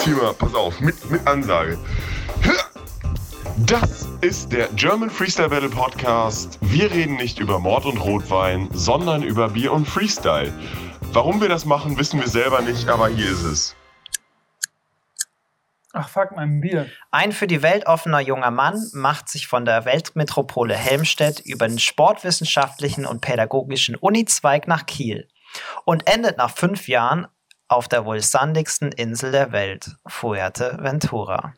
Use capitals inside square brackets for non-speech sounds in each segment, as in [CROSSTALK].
jetzt hier mal, pass auf, mit, mit Ansage. Das ist der German Freestyle Battle Podcast. Wir reden nicht über Mord und Rotwein, sondern über Bier und Freestyle. Warum wir das machen, wissen wir selber nicht, aber hier ist es. Ach fuck, mein Bier. Ein für die Welt offener junger Mann macht sich von der Weltmetropole Helmstedt über den sportwissenschaftlichen und pädagogischen Uni-Zweig nach Kiel und endet nach fünf Jahren auf der wohl sandigsten Insel der Welt, Fuerteventura.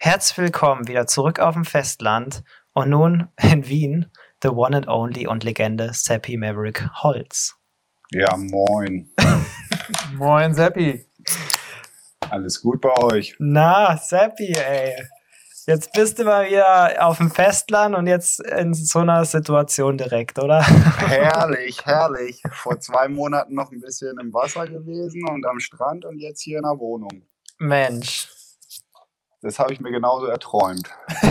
Herzlich willkommen wieder zurück auf dem Festland und nun in Wien, the one and only und Legende Seppi Maverick Holz. Ja, moin. [LAUGHS] Moin, Seppi. Alles gut bei euch? Na, Seppi, ey. Jetzt bist du mal wieder auf dem Festland und jetzt in so einer Situation direkt, oder? Herrlich, herrlich. Vor zwei Monaten noch ein bisschen im Wasser gewesen und am Strand und jetzt hier in der Wohnung. Mensch. Das habe ich mir genauso erträumt. [LAUGHS]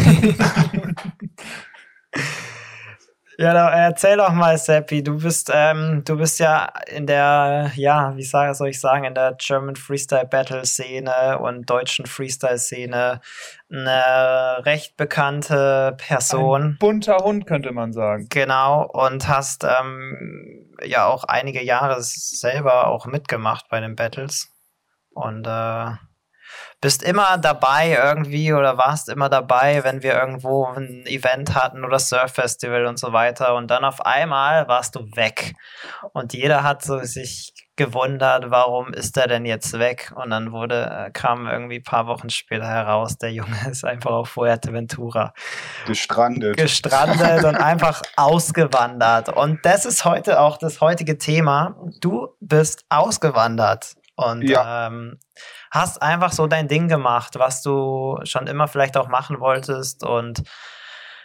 Ja, da, erzähl doch mal, Seppi. Du bist, ähm, du bist ja in der, ja, wie soll ich sagen, in der German Freestyle Battle Szene und deutschen Freestyle Szene eine recht bekannte Person. Ein bunter Hund, könnte man sagen. Genau, und hast ähm, ja auch einige Jahre selber auch mitgemacht bei den Battles. Und äh, bist immer dabei irgendwie oder warst immer dabei, wenn wir irgendwo ein Event hatten oder Surf-Festival und so weiter. Und dann auf einmal warst du weg. Und jeder hat so sich gewundert, warum ist er denn jetzt weg? Und dann wurde, äh, kam irgendwie ein paar Wochen später heraus, der Junge [LAUGHS] ist einfach auf Fuerteventura. Gestrandet. Gestrandet und einfach ausgewandert. Und das ist heute auch das heutige Thema. Du bist ausgewandert. Und ja. ähm, hast einfach so dein Ding gemacht, was du schon immer vielleicht auch machen wolltest und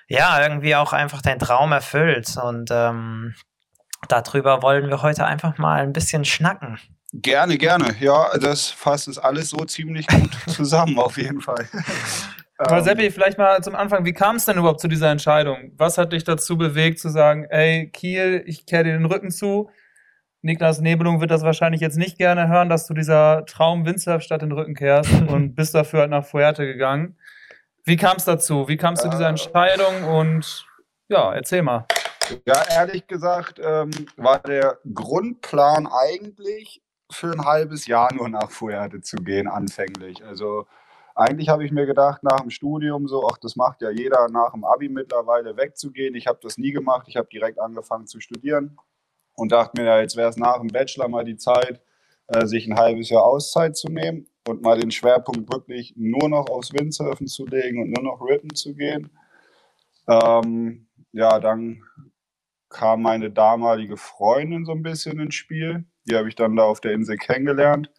ja, irgendwie auch einfach deinen Traum erfüllt. Und ähm, darüber wollen wir heute einfach mal ein bisschen schnacken. Gerne, gerne. Ja, das fasst es alles so ziemlich gut [LAUGHS] zusammen, auf jeden Fall. [LAUGHS] Aber ähm, Seppi, vielleicht mal zum Anfang, wie kam es denn überhaupt zu dieser Entscheidung? Was hat dich dazu bewegt, zu sagen, ey, Kiel, ich kehre dir den Rücken zu, Niklas Nebelung wird das wahrscheinlich jetzt nicht gerne hören, dass du dieser Traum Windsurfstadt in den Rücken kehrst [LAUGHS] und bist dafür halt nach Fuerte gegangen. Wie kam es dazu? Wie kam es zu dieser äh. Entscheidung? Und ja, erzähl mal. Ja, ehrlich gesagt ähm, war der Grundplan eigentlich für ein halbes Jahr nur nach Fuerte zu gehen, anfänglich. Also eigentlich habe ich mir gedacht, nach dem Studium so, ach, das macht ja jeder nach dem Abi mittlerweile wegzugehen. Ich habe das nie gemacht. Ich habe direkt angefangen zu studieren und dachte mir, ja, jetzt wäre es nach dem Bachelor mal die Zeit, äh, sich ein halbes Jahr Auszeit zu nehmen und mal den Schwerpunkt wirklich nur noch aufs Windsurfen zu legen und nur noch Rippen zu gehen. Ähm, ja, dann kam meine damalige Freundin so ein bisschen ins Spiel. Die habe ich dann da auf der Insel kennengelernt.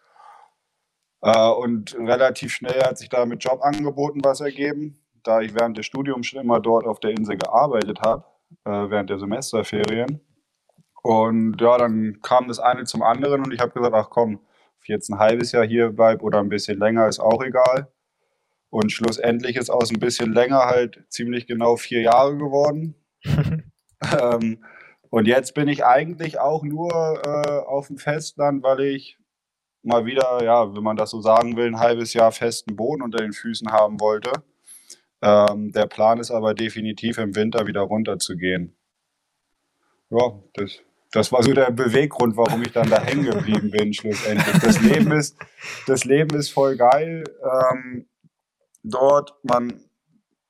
Äh, und relativ schnell hat sich da mit Jobangeboten was ergeben, da ich während des Studiums schon immer dort auf der Insel gearbeitet habe, äh, während der Semesterferien. Und ja, dann kam das eine zum anderen und ich habe gesagt, ach komm, ob jetzt ein halbes Jahr hier bleib oder ein bisschen länger, ist auch egal. Und schlussendlich ist aus ein bisschen länger halt ziemlich genau vier Jahre geworden. [LAUGHS] ähm, und jetzt bin ich eigentlich auch nur äh, auf dem Festland, weil ich mal wieder, ja, wenn man das so sagen will, ein halbes Jahr festen Boden unter den Füßen haben wollte. Ähm, der Plan ist aber definitiv im Winter wieder runterzugehen. Ja, das das war so der Beweggrund, warum ich dann da hängen geblieben bin, schlussendlich. Das Leben ist, das Leben ist voll geil. Ähm, dort, man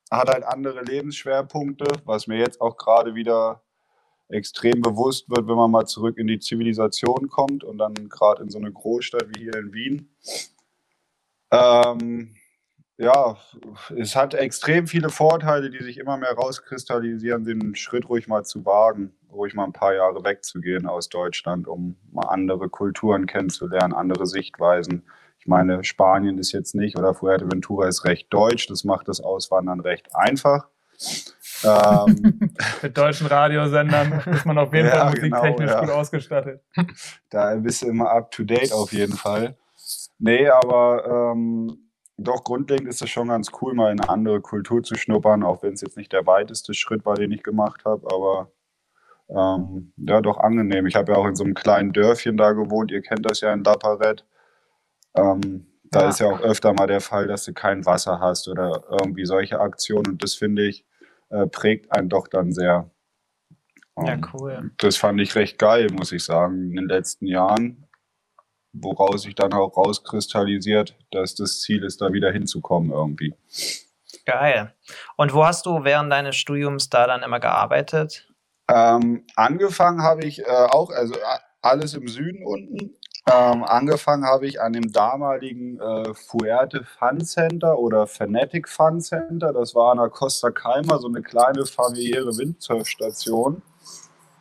hat halt andere Lebensschwerpunkte, was mir jetzt auch gerade wieder extrem bewusst wird, wenn man mal zurück in die Zivilisation kommt und dann gerade in so eine Großstadt wie hier in Wien. Ähm, ja, es hat extrem viele Vorteile, die sich immer mehr rauskristallisieren, den Schritt ruhig mal zu wagen, ruhig mal ein paar Jahre wegzugehen aus Deutschland, um mal andere Kulturen kennenzulernen, andere Sichtweisen. Ich meine, Spanien ist jetzt nicht oder Fuerteventura ist recht deutsch, das macht das Auswandern recht einfach. ähm, [LAUGHS] Mit deutschen Radiosendern ist man auf jeden ja, Fall musiktechnisch genau, ja. gut ausgestattet. Da bist du immer up to date auf jeden Fall. Nee, aber ähm, doch, grundlegend ist es schon ganz cool, mal in eine andere Kultur zu schnuppern, auch wenn es jetzt nicht der weiteste Schritt war, den ich gemacht habe, aber ähm, ja, doch angenehm. Ich habe ja auch in so einem kleinen Dörfchen da gewohnt, ihr kennt das ja in La Parette. Ähm, Da Ja. ist ja auch öfter mal der Fall, dass du kein Wasser hast oder irgendwie solche Aktionen. Und das finde ich, äh, prägt einen doch dann sehr. Ja, Ähm, cool. Das fand ich recht geil, muss ich sagen, in den letzten Jahren. Woraus sich dann auch rauskristallisiert, dass das Ziel ist, da wieder hinzukommen irgendwie. Geil. Und wo hast du während deines Studiums da dann immer gearbeitet? Ähm, angefangen habe ich äh, auch, also alles im Süden unten. Ähm, angefangen habe ich an dem damaligen äh, Fuerte Fun Center oder Fanatic Fun Center. Das war an der Costa Calma, so eine kleine familiäre Windsurfstation.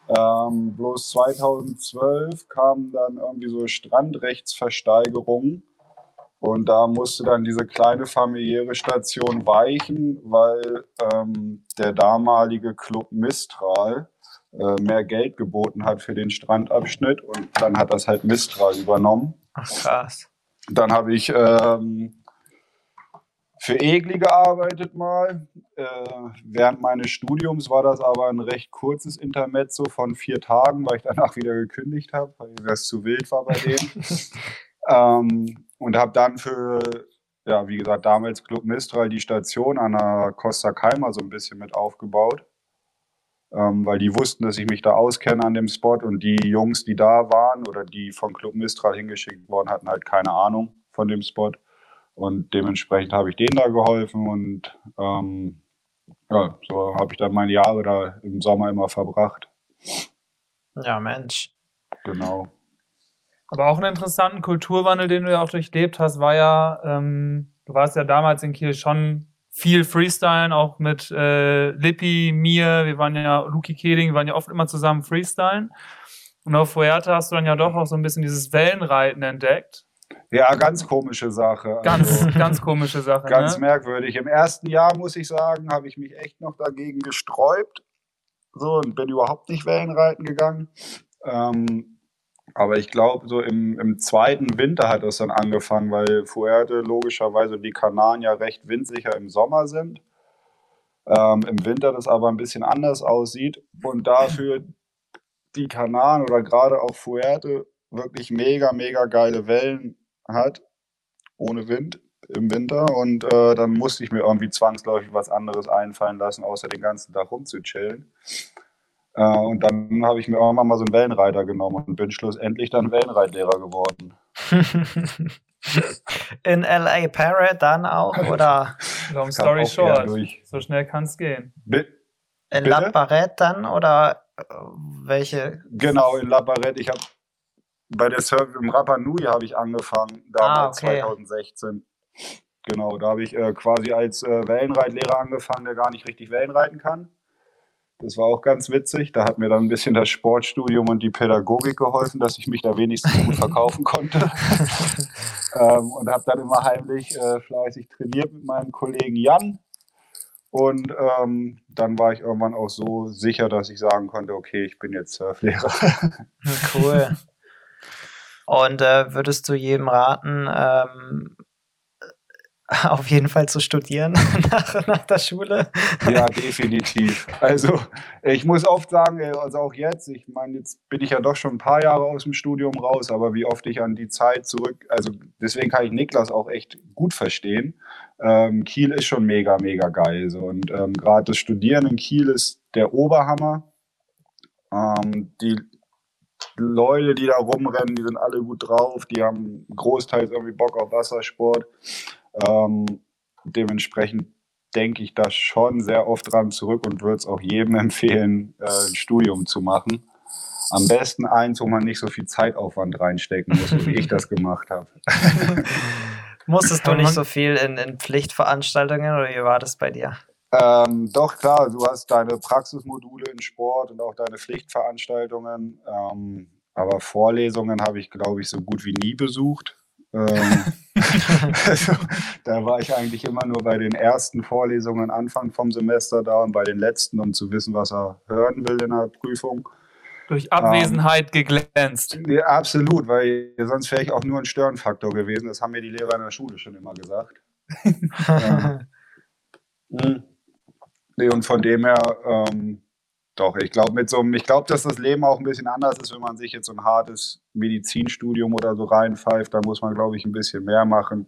Ähm, bloß 2012 kamen dann irgendwie so Strandrechtsversteigerungen. Und da musste dann diese kleine familiäre Station weichen, weil ähm, der damalige Club Mistral äh, mehr Geld geboten hat für den Strandabschnitt und dann hat das halt Mistral übernommen. Ach, krass. Dann habe ich ähm, für Egli gearbeitet mal. Äh, während meines Studiums war das aber ein recht kurzes Intermezzo von vier Tagen, weil ich danach [LAUGHS] wieder gekündigt habe, weil das zu wild war bei denen. [LAUGHS] ähm, und habe dann für, ja, wie gesagt, damals Club Mistral die Station an der Costa Calma so ein bisschen mit aufgebaut. Ähm, weil die wussten, dass ich mich da auskenne an dem Spot und die Jungs, die da waren oder die von Club Mistral hingeschickt worden, hatten halt keine Ahnung von dem Spot. Und dementsprechend habe ich denen da geholfen und ähm, ja, so habe ich dann meine Jahre da im Sommer immer verbracht. Ja, Mensch. Genau. Aber auch einen interessanten Kulturwandel, den du ja auch durchlebt hast, war ja, ähm, du warst ja damals in Kiel schon viel Freestylen, auch mit äh, Lippi, mir, wir waren ja, Luki Keding, wir waren ja oft immer zusammen Freestylen. Und auf Fuerte hast du dann ja doch auch so ein bisschen dieses Wellenreiten entdeckt. Ja, ganz komische Sache. Ganz, Also, ganz komische Sache. ganz ne? merkwürdig. Im ersten Jahr, muss ich sagen, habe ich mich echt noch dagegen gesträubt. So, und bin überhaupt nicht Wellenreiten gegangen. Ähm, aber ich glaube, so im, im zweiten Winter hat das dann angefangen, weil Fuerte logischerweise die Kanaren ja recht windsicher im Sommer sind. Ähm, Im Winter das aber ein bisschen anders aussieht und dafür die Kanaren oder gerade auch Fuerte wirklich mega, mega geile Wellen hat, ohne Wind im Winter. Und äh, dann musste ich mir irgendwie zwangsläufig was anderes einfallen lassen, außer den ganzen Tag rumzuchillen. Äh, und dann habe ich mir irgendwann mal so einen Wellenreiter genommen und bin schlussendlich dann Wellenreitlehrer geworden. [LAUGHS] In LA Parrot dann auch oder [LAUGHS] Long story short. So schnell kann es gehen. Bi- in Bitte? La Barrette dann oder äh, welche? Genau, in La Barrette. Ich habe bei der Surf im Rapa Nui habe ich angefangen, damals Ah, okay. 2016. Genau, da habe ich äh, quasi als äh, Wellenreitlehrer angefangen, der gar nicht richtig Wellenreiten kann. Das war auch ganz witzig. Da hat mir dann ein bisschen das Sportstudium und die Pädagogik geholfen, dass ich mich da wenigstens gut verkaufen [LAUGHS] konnte. ähm, und habe dann immer heimlich äh, fleißig trainiert mit meinem Kollegen Jan. Und ähm, dann war ich irgendwann auch so sicher, dass ich sagen konnte, okay, ich bin jetzt Surflehrer. Cool. Und äh, würdest du jedem raten, ähm, [LAUGHS] auf jeden Fall zu studieren [LAUGHS] nach, nach der Schule? Ja, definitiv. Also ich muss oft sagen, ey, also auch jetzt, ich meine, jetzt bin ich ja doch schon ein paar Jahre aus dem Studium raus, aber wie oft ich an die Zeit zurück, also deswegen kann ich Niklas auch echt gut verstehen. Ähm, Kiel ist schon mega, mega geil. So. Und ähm, gerade das Studieren in Kiel ist der Oberhammer. Ähm, die Leute, die da rumrennen, die sind alle gut drauf, die haben großteils irgendwie Bock auf Wassersport. Ähm, dementsprechend denke ich da schon sehr oft dran zurück und würde es auch jedem [LAUGHS] empfehlen, äh, ein Studium zu machen. Am besten eins, wo man nicht so viel Zeitaufwand reinstecken muss, wie ich das gemacht habe. [LAUGHS] [LAUGHS] Musstest du nicht so viel in, in Pflichtveranstaltungen oder wie war das bei dir? Ähm, doch, klar, du hast deine Praxismodule in Sport und auch deine Pflichtveranstaltungen. Ähm, aber Vorlesungen habe ich, glaube ich, so gut wie nie besucht. Ähm, [LAUGHS] also, da war ich eigentlich immer nur bei den ersten Vorlesungen Anfang vom Semester da und bei den letzten, um zu wissen, was er hören will in der Prüfung. Durch Abwesenheit geglänzt. Ja, absolut, weil sonst wäre ich auch nur ein Störenfaktor gewesen. Das haben mir die Lehrer in der Schule schon immer gesagt. Ja. [LAUGHS] Nee, und von dem her, ähm, doch, ich glaube mit so einem, ich glaube, dass das Leben auch ein bisschen anders ist, wenn man sich jetzt so ein hartes Medizinstudium oder so reinpfeift. Da muss man, glaube ich, ein bisschen mehr machen,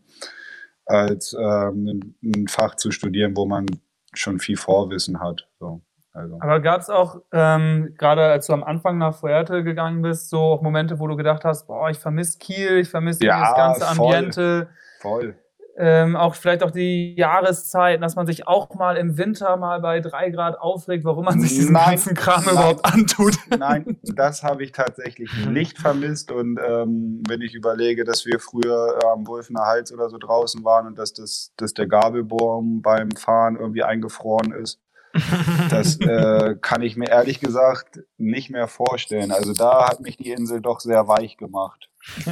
als ähm, ein, Fach zu studieren, wo man schon viel Vorwissen hat. So. Also. Aber gab es auch, ähm, gerade als du am Anfang nach Fuerte gegangen bist, so auch Momente, wo du gedacht hast, boah, ich vermisse Kiel, ich vermisse ja, das ganze Ambiente. Voll. Ähm, auch vielleicht auch die Jahreszeiten, dass man sich auch mal im Winter mal bei drei Grad aufregt, warum man sich diesen nein, ganzen Kram nein, überhaupt antut. Nein, [LAUGHS] das habe ich tatsächlich nicht vermisst. Und ähm, wenn ich überlege, dass wir früher am Wolfener Hals oder so draußen waren und dass, das, dass der Gabelbaum beim Fahren irgendwie eingefroren ist, das [LAUGHS] äh, kann ich mir ehrlich gesagt nicht mehr vorstellen. Also da hat mich die Insel doch sehr weich gemacht. [LAUGHS]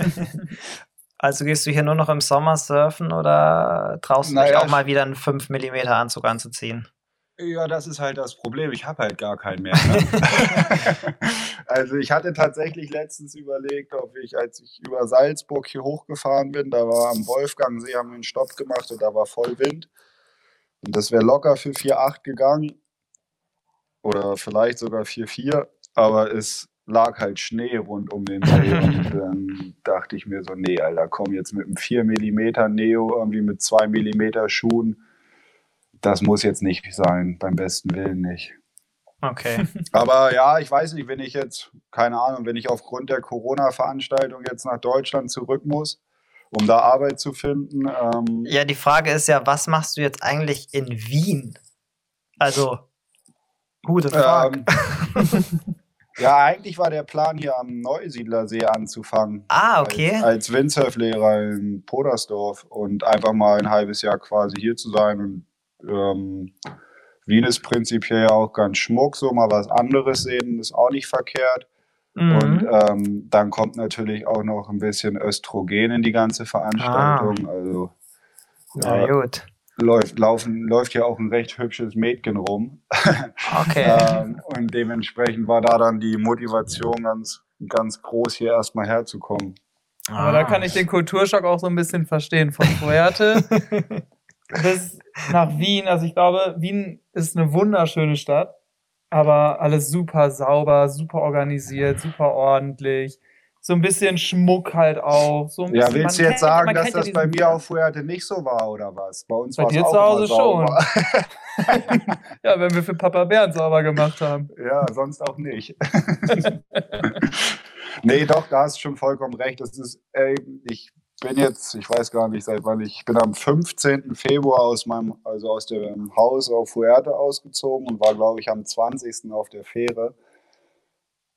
Also gehst du hier nur noch im Sommer surfen oder traust du naja, dich auch mal wieder einen 5 mm Anzug anzuziehen? Ja, das ist halt das Problem. Ich habe halt gar keinen mehr. Ne? [LAUGHS] also ich hatte tatsächlich letztens überlegt, ob ich, als ich über Salzburg hier hochgefahren bin, da war am Wolfgangsee, haben wir einen Stopp gemacht und da war voll Wind. Und das wäre locker für 4,8 gegangen. Oder vielleicht sogar 4,4. Aber es lag halt Schnee rund um den See [LAUGHS] und dann dachte ich mir so, nee, Alter, komm jetzt mit einem 4 mm Neo, irgendwie mit 2 mm Schuhen. Das muss jetzt nicht sein, beim besten Willen nicht. Okay. [LAUGHS] Aber ja, ich weiß nicht, wenn ich jetzt, keine Ahnung, wenn ich aufgrund der Corona-Veranstaltung jetzt nach Deutschland zurück muss, um da Arbeit zu finden. Ähm ja, die Frage ist ja, was machst du jetzt eigentlich in Wien? Also, gute Frage. Ähm, [LAUGHS] Ja, eigentlich war der Plan, hier am Neusiedlersee anzufangen. Ah, okay. Als, als Windsurflehrer in Podersdorf und einfach mal ein halbes Jahr quasi hier zu sein. Und ähm, Wien ist prinzipiell auch ganz schmuck, so mal was anderes sehen, ist auch nicht verkehrt. Mhm. Und ähm, dann kommt natürlich auch noch ein bisschen Östrogen in die ganze Veranstaltung. Ah. Also, ja, ja, gut läuft, laufen, läuft ja auch ein recht hübsches Mädchen rum. [LAUGHS] Okay. ähm, und dementsprechend war da dann die Motivation ganz, ganz groß, hier erstmal herzukommen. Aber ah. da kann ich den Kulturschock auch so ein bisschen verstehen. Von Fuerte [LAUGHS] bis nach Wien. Also ich glaube, Wien ist eine wunderschöne Stadt, aber alles super sauber, super organisiert, super ordentlich so ein bisschen Schmuck halt auch. So ja, willst du jetzt kennt, sagen, dass das bei mir auf Fuerte nicht so war oder was? Bei uns bei dir zu Hause schon. [LAUGHS] ja, wenn wir für Papa Bernd sauber gemacht haben. Ja, sonst auch nicht. [LAUGHS] nee, doch, da hast du schon vollkommen recht. Das ist, ey, ich bin jetzt, ich weiß gar nicht seit wann, ich bin am 15. Februar aus meinem, also aus dem Haus auf Fuerte ausgezogen und war, glaube ich, am 20. auf der Fähre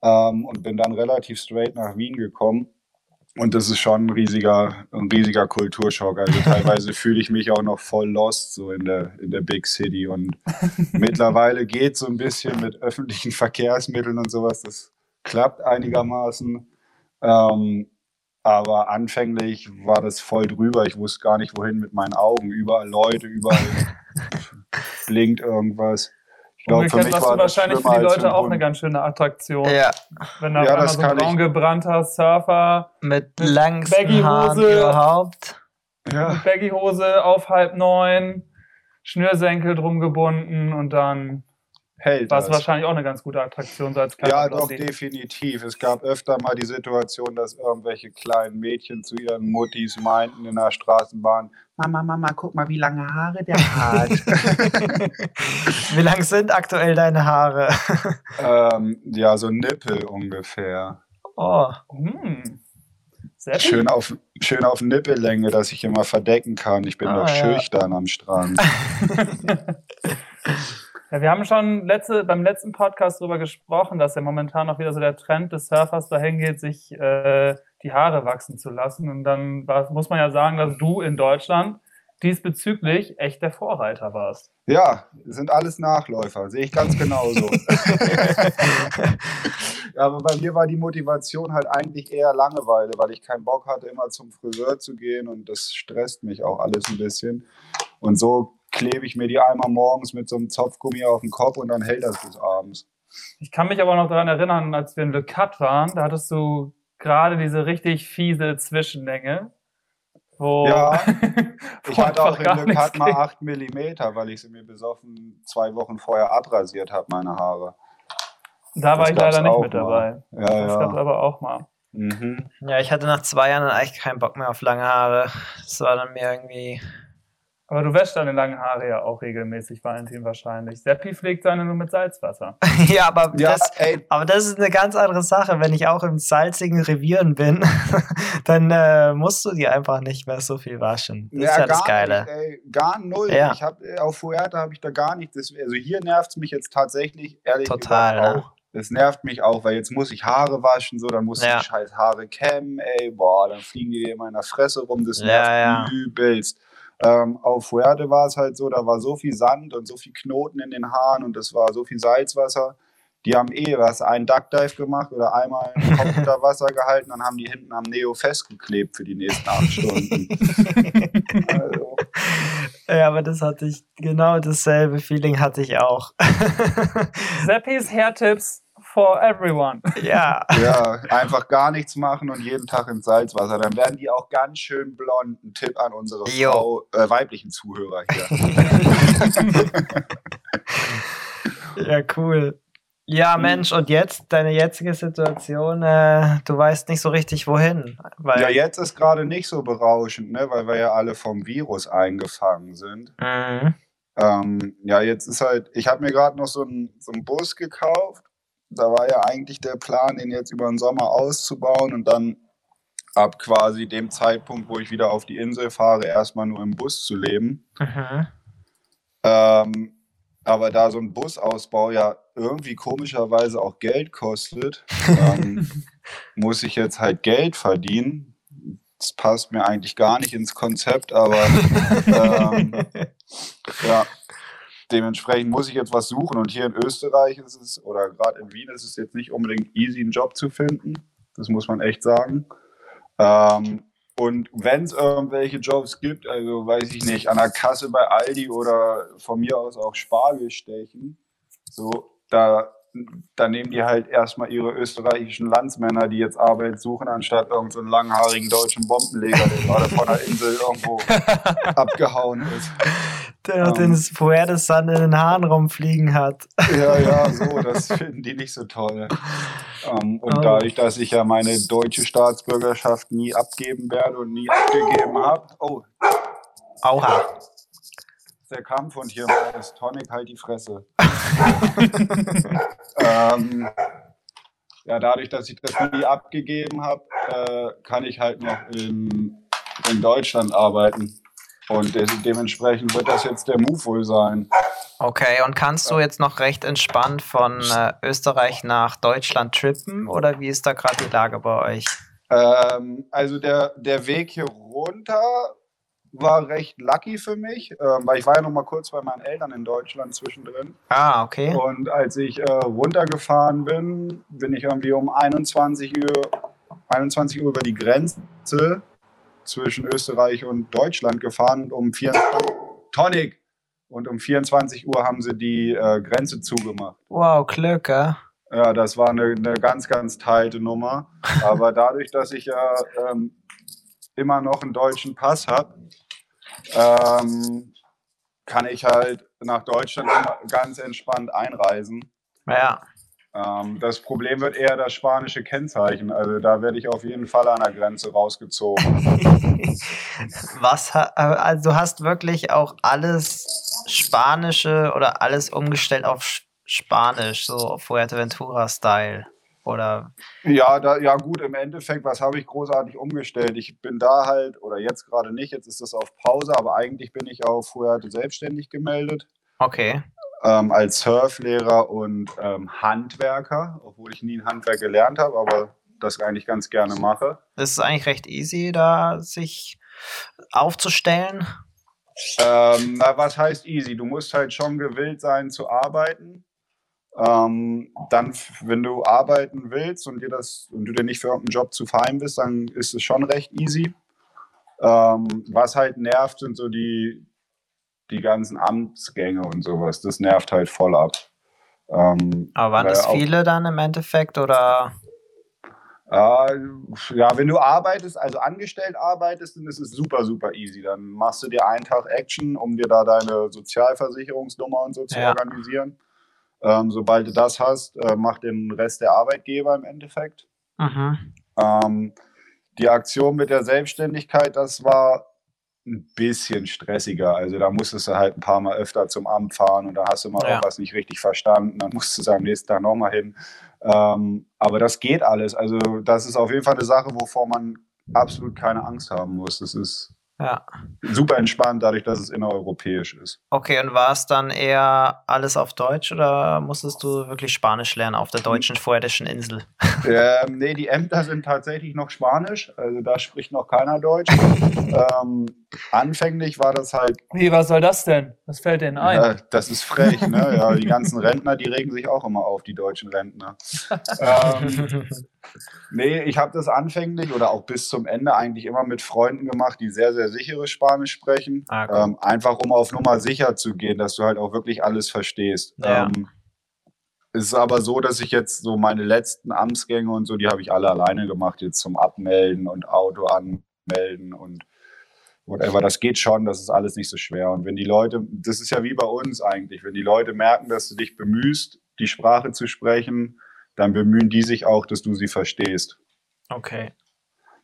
ähm, und bin dann relativ straight nach Wien gekommen. Und das ist schon ein riesiger, ein riesiger Kulturschock. Also teilweise [LAUGHS] fühle ich mich auch noch voll lost, so in der, in der Big City. Und [LAUGHS] mittlerweile geht so ein bisschen mit öffentlichen Verkehrsmitteln und sowas. Das klappt einigermaßen. Ähm, aber anfänglich war das voll drüber. Ich wusste gar nicht, wohin mit meinen Augen. Überall Leute, überall [LAUGHS] blinkt irgendwas. Glaub, Umgekehrt warst du wahrscheinlich für die Leute auch eine ganz schöne Attraktion. Ja. Wenn da ja, so ein braun gebrannter Surfer mit, mit langsten Haaren überhaupt. Ja. Mit Baggyhose auf halb neun, Schnürsenkel drum gebunden und dann hält. War es wahrscheinlich auch eine ganz gute Attraktion so als kleiner Ja, doch, definitiv. Es gab öfter mal die Situation, dass irgendwelche kleinen Mädchen zu ihren Muttis meinten in der Straßenbahn, Mama, Mama, guck mal, wie lange Haare der hat. [LAUGHS] wie lang sind aktuell deine Haare? ähm, ja, so Nippel ungefähr. Oh, hm. Sehr schön auf, schön auf Nippellänge, dass ich immer verdecken kann. Ich bin ah, doch ja. schüchtern am Strand. [LAUGHS] [LAUGHS] Ja, wir haben schon letzte, beim letzten Podcast darüber gesprochen, dass ja momentan auch wieder so der Trend des Surfers dahin geht, sich äh, die Haare wachsen zu lassen. Und dann muss man ja sagen, dass du in Deutschland diesbezüglich echt der Vorreiter warst. Ja, sind alles Nachläufer, sehe ich ganz genauso. [LAUGHS] aber bei mir war die Motivation halt eigentlich eher Langeweile, weil ich keinen Bock hatte, immer zum Friseur zu gehen und das stresst mich auch alles ein bisschen. Und so klebe ich mir die einmal morgens mit so einem Zopfgummi auf den Kopf und dann hält das bis abends. Ich kann mich aber noch daran erinnern, als wir in Le Cut waren, da hattest du gerade diese richtig fiese Zwischenlänge. Wo ja, [LAUGHS] ich hatte auch in Le Cut mal 8 mm, weil ich sie mir besoffen zwei Wochen vorher abrasiert habe, meine Haare. Da war Das ich leider nicht mit mal. dabei. Ja, Das ja. gab's aber auch mal. Mhm. Ja, ich hatte nach zwei Jahren dann eigentlich keinen Bock mehr auf lange Haare. Das war dann mir irgendwie. Aber du wäschst deine langen Haare ja auch regelmäßig, Valentin, wahrscheinlich. Seppi pflegt seine nur mit Salzwasser. [LAUGHS] ja, aber Ja, das, ey, Aber das ist eine ganz andere Sache. Wenn ich auch in salzigen Revieren bin, [LAUGHS] dann äh, musst du die einfach nicht mehr so viel waschen. Das ist ja das gar Geile. Nicht, ey, gar null. Ja. Ich hab, auf Fuerte habe ich da gar nicht. Das, also hier nervt es mich jetzt tatsächlich ehrlich Total, gesagt ne? auch. Das nervt mich auch, weil jetzt muss ich Haare waschen, so, dann muss Ja. ich die scheiß Haare kämmen, ey, boah, dann fliegen die dir immer in der Fresse rum, das Ja, nervt ja. übelst. Ähm, auf Fuerte war es halt so, da war so viel Sand und so viel Knoten in den Haaren und das war so viel Salzwasser. Die haben eh was, einen Duckdive gemacht oder einmal den Kopf [LAUGHS] unter Wasser gehalten, dann haben die hinten am Neo festgeklebt für die nächsten acht Stunden. also, [LAUGHS] Ja, aber das hatte ich, genau dasselbe Feeling hatte ich auch. Seppis Hairtips for everyone. [LAUGHS] ja. Ja, einfach gar nichts machen und jeden Tag ins Salzwasser. Dann werden die auch ganz schön blond. Ein Tipp an unsere. Frau, äh, weiblichen Zuhörer hier. [LAUGHS] Ja, cool. Ja, Mensch, und jetzt, deine jetzige Situation, äh, du weißt nicht so richtig wohin. Weil, ja, jetzt ist gerade nicht so berauschend, ne, weil wir ja alle vom Virus eingefangen sind. Mhm. Ähm, ja, jetzt ist halt, ich habe mir gerade noch so einen so einen Bus gekauft. Da war ja eigentlich der Plan, den jetzt über den Sommer auszubauen und dann ab quasi dem Zeitpunkt, wo ich wieder auf die Insel fahre, erstmal nur im Bus zu leben. Mhm. Ähm, aber da so ein Busausbau ja irgendwie komischerweise auch Geld kostet, ähm, [LAUGHS] muss ich jetzt halt Geld verdienen. Das passt mir eigentlich gar nicht ins Konzept, aber [LAUGHS] ähm, ja, dementsprechend muss ich jetzt was suchen. Und hier in Österreich ist es, oder gerade in Wien ist es jetzt nicht unbedingt easy, einen Job zu finden. Das muss man echt sagen. Ähm, und wenn es irgendwelche Jobs gibt, also weiß ich nicht, an der Kasse bei Aldi oder von mir aus auch Spargel stechen, so, da, da nehmen die halt erstmal ihre österreichischen Landsmänner, die jetzt Arbeit suchen, anstatt irgendeinen so einen langhaarigen deutschen Bombenleger, der gerade von der Insel irgendwo [LAUGHS] abgehauen ist. Der noch Ähm. den Fuerte-Sand in den Haaren rumfliegen hat. Ja, ja, so, das finden die nicht so toll. Ähm, und Oh. dadurch, dass ich ja meine deutsche Staatsbürgerschaft nie abgeben werde und nie abgegeben habe, oh, Aua. Der Kampfhund hier, ist Tonic, halt die Fresse. [LAUGHS] ähm, ja, dadurch, dass ich das nie abgegeben habe, äh, kann ich halt noch in, in Deutschland arbeiten. Und de dementsprechend wird das jetzt der Move wohl sein. Okay, und kannst du jetzt noch recht entspannt von äh, Österreich nach Deutschland trippen oder wie ist da gerade die Lage bei euch? Ähm, also der, der Weg hier runter war recht lucky für mich, ähm, weil ich war ja noch mal kurz bei meinen Eltern in Deutschland zwischendrin. Ah, okay. Und als ich äh, runtergefahren bin, bin ich irgendwie um 21 Uhr, 21 Uhr über die Grenze zwischen Österreich und Deutschland gefahren und um 24 Tonic! Und um 24 Uhr haben sie die äh, Grenze zugemacht. Wow, Glück, äh? Ja, das war eine, eine ganz, ganz teilte Nummer. Aber dadurch, dass ich ja ähm, immer noch einen deutschen Pass habe, ähm, kann ich halt nach Deutschland ganz entspannt einreisen. Ja. Ähm, das Problem wird eher das spanische Kennzeichen. Also da werde ich auf jeden Fall an der Grenze rausgezogen. [LAUGHS] Was, ha- also du hast wirklich auch alles Spanische oder alles umgestellt auf Sch- Spanisch, so auf Fuerteventura-Style. Oder Ja, da, ja gut, im Endeffekt, was habe ich großartig umgestellt? Ich bin da halt, oder jetzt gerade nicht, jetzt ist das auf Pause, aber eigentlich bin ich auf Fuerte selbstständig gemeldet. okay. ähm, als Surflehrer und ähm, Handwerker, obwohl ich nie ein Handwerk gelernt habe, aber das eigentlich ganz gerne mache. Das ist eigentlich recht easy, da sich aufzustellen. Ähm, na, was heißt easy? Du musst halt schon gewillt sein zu arbeiten. Ähm, dann, wenn du arbeiten willst und dir das und du dir nicht für irgendeinen Job zu fein bist, dann ist es schon recht easy. Ähm, was halt nervt, sind so die, die ganzen Amtsgänge und sowas. Das nervt halt voll ab. Ähm, Aber waren das viele dann im Endeffekt oder? Äh, ja, wenn du arbeitest, also angestellt arbeitest, dann ist es super, super easy. Dann machst du dir einen Tag Action, um dir da deine Sozialversicherungsnummer und so zu Ja. organisieren. Ähm, sobald du das hast, äh, macht den Rest der Arbeitgeber im Endeffekt. Mhm. Ähm, die Aktion mit der Selbstständigkeit, das war ein bisschen stressiger. Also da musstest du halt ein paar Mal öfter zum Amt fahren und da hast du mal Ja. was nicht richtig verstanden. Dann musstest du am nächsten Tag nochmal hin. Ähm, aber das geht alles. Also das ist auf jeden Fall eine Sache, wovor man absolut keine Angst haben muss. Das ist Ja. super entspannt, dadurch, dass es innereuropäisch ist. Okay, und war es dann eher alles auf Deutsch oder musstest du wirklich Spanisch lernen auf der deutschen fuertischen Insel? [LAUGHS] ähm, nee, die Ämter sind tatsächlich noch Spanisch, also da spricht noch keiner Deutsch. [LAUGHS] ähm, anfänglich war das halt Wie, was soll das denn? Was fällt denen ein? Ja, das ist frech, ne? Ja, die ganzen Rentner, die regen sich auch immer auf, die deutschen Rentner. [LAUGHS] ähm, nee, ich habe das anfänglich oder auch bis zum Ende eigentlich immer mit Freunden gemacht, die sehr, sehr sicheres Spanisch sprechen. Ah, gut. ähm, einfach um auf Nummer sicher zu gehen, dass du halt auch wirklich alles verstehst. Ja. Ähm, es ist aber so, dass ich jetzt so meine letzten Amtsgänge und so, die habe ich alle alleine gemacht, jetzt zum Abmelden und Auto anmelden und whatever. Das geht schon, das ist alles nicht so schwer. Und wenn die Leute, das ist ja wie bei uns eigentlich, wenn die Leute merken, dass du dich bemühst, die Sprache zu sprechen, dann bemühen die sich auch, dass du sie verstehst. Okay.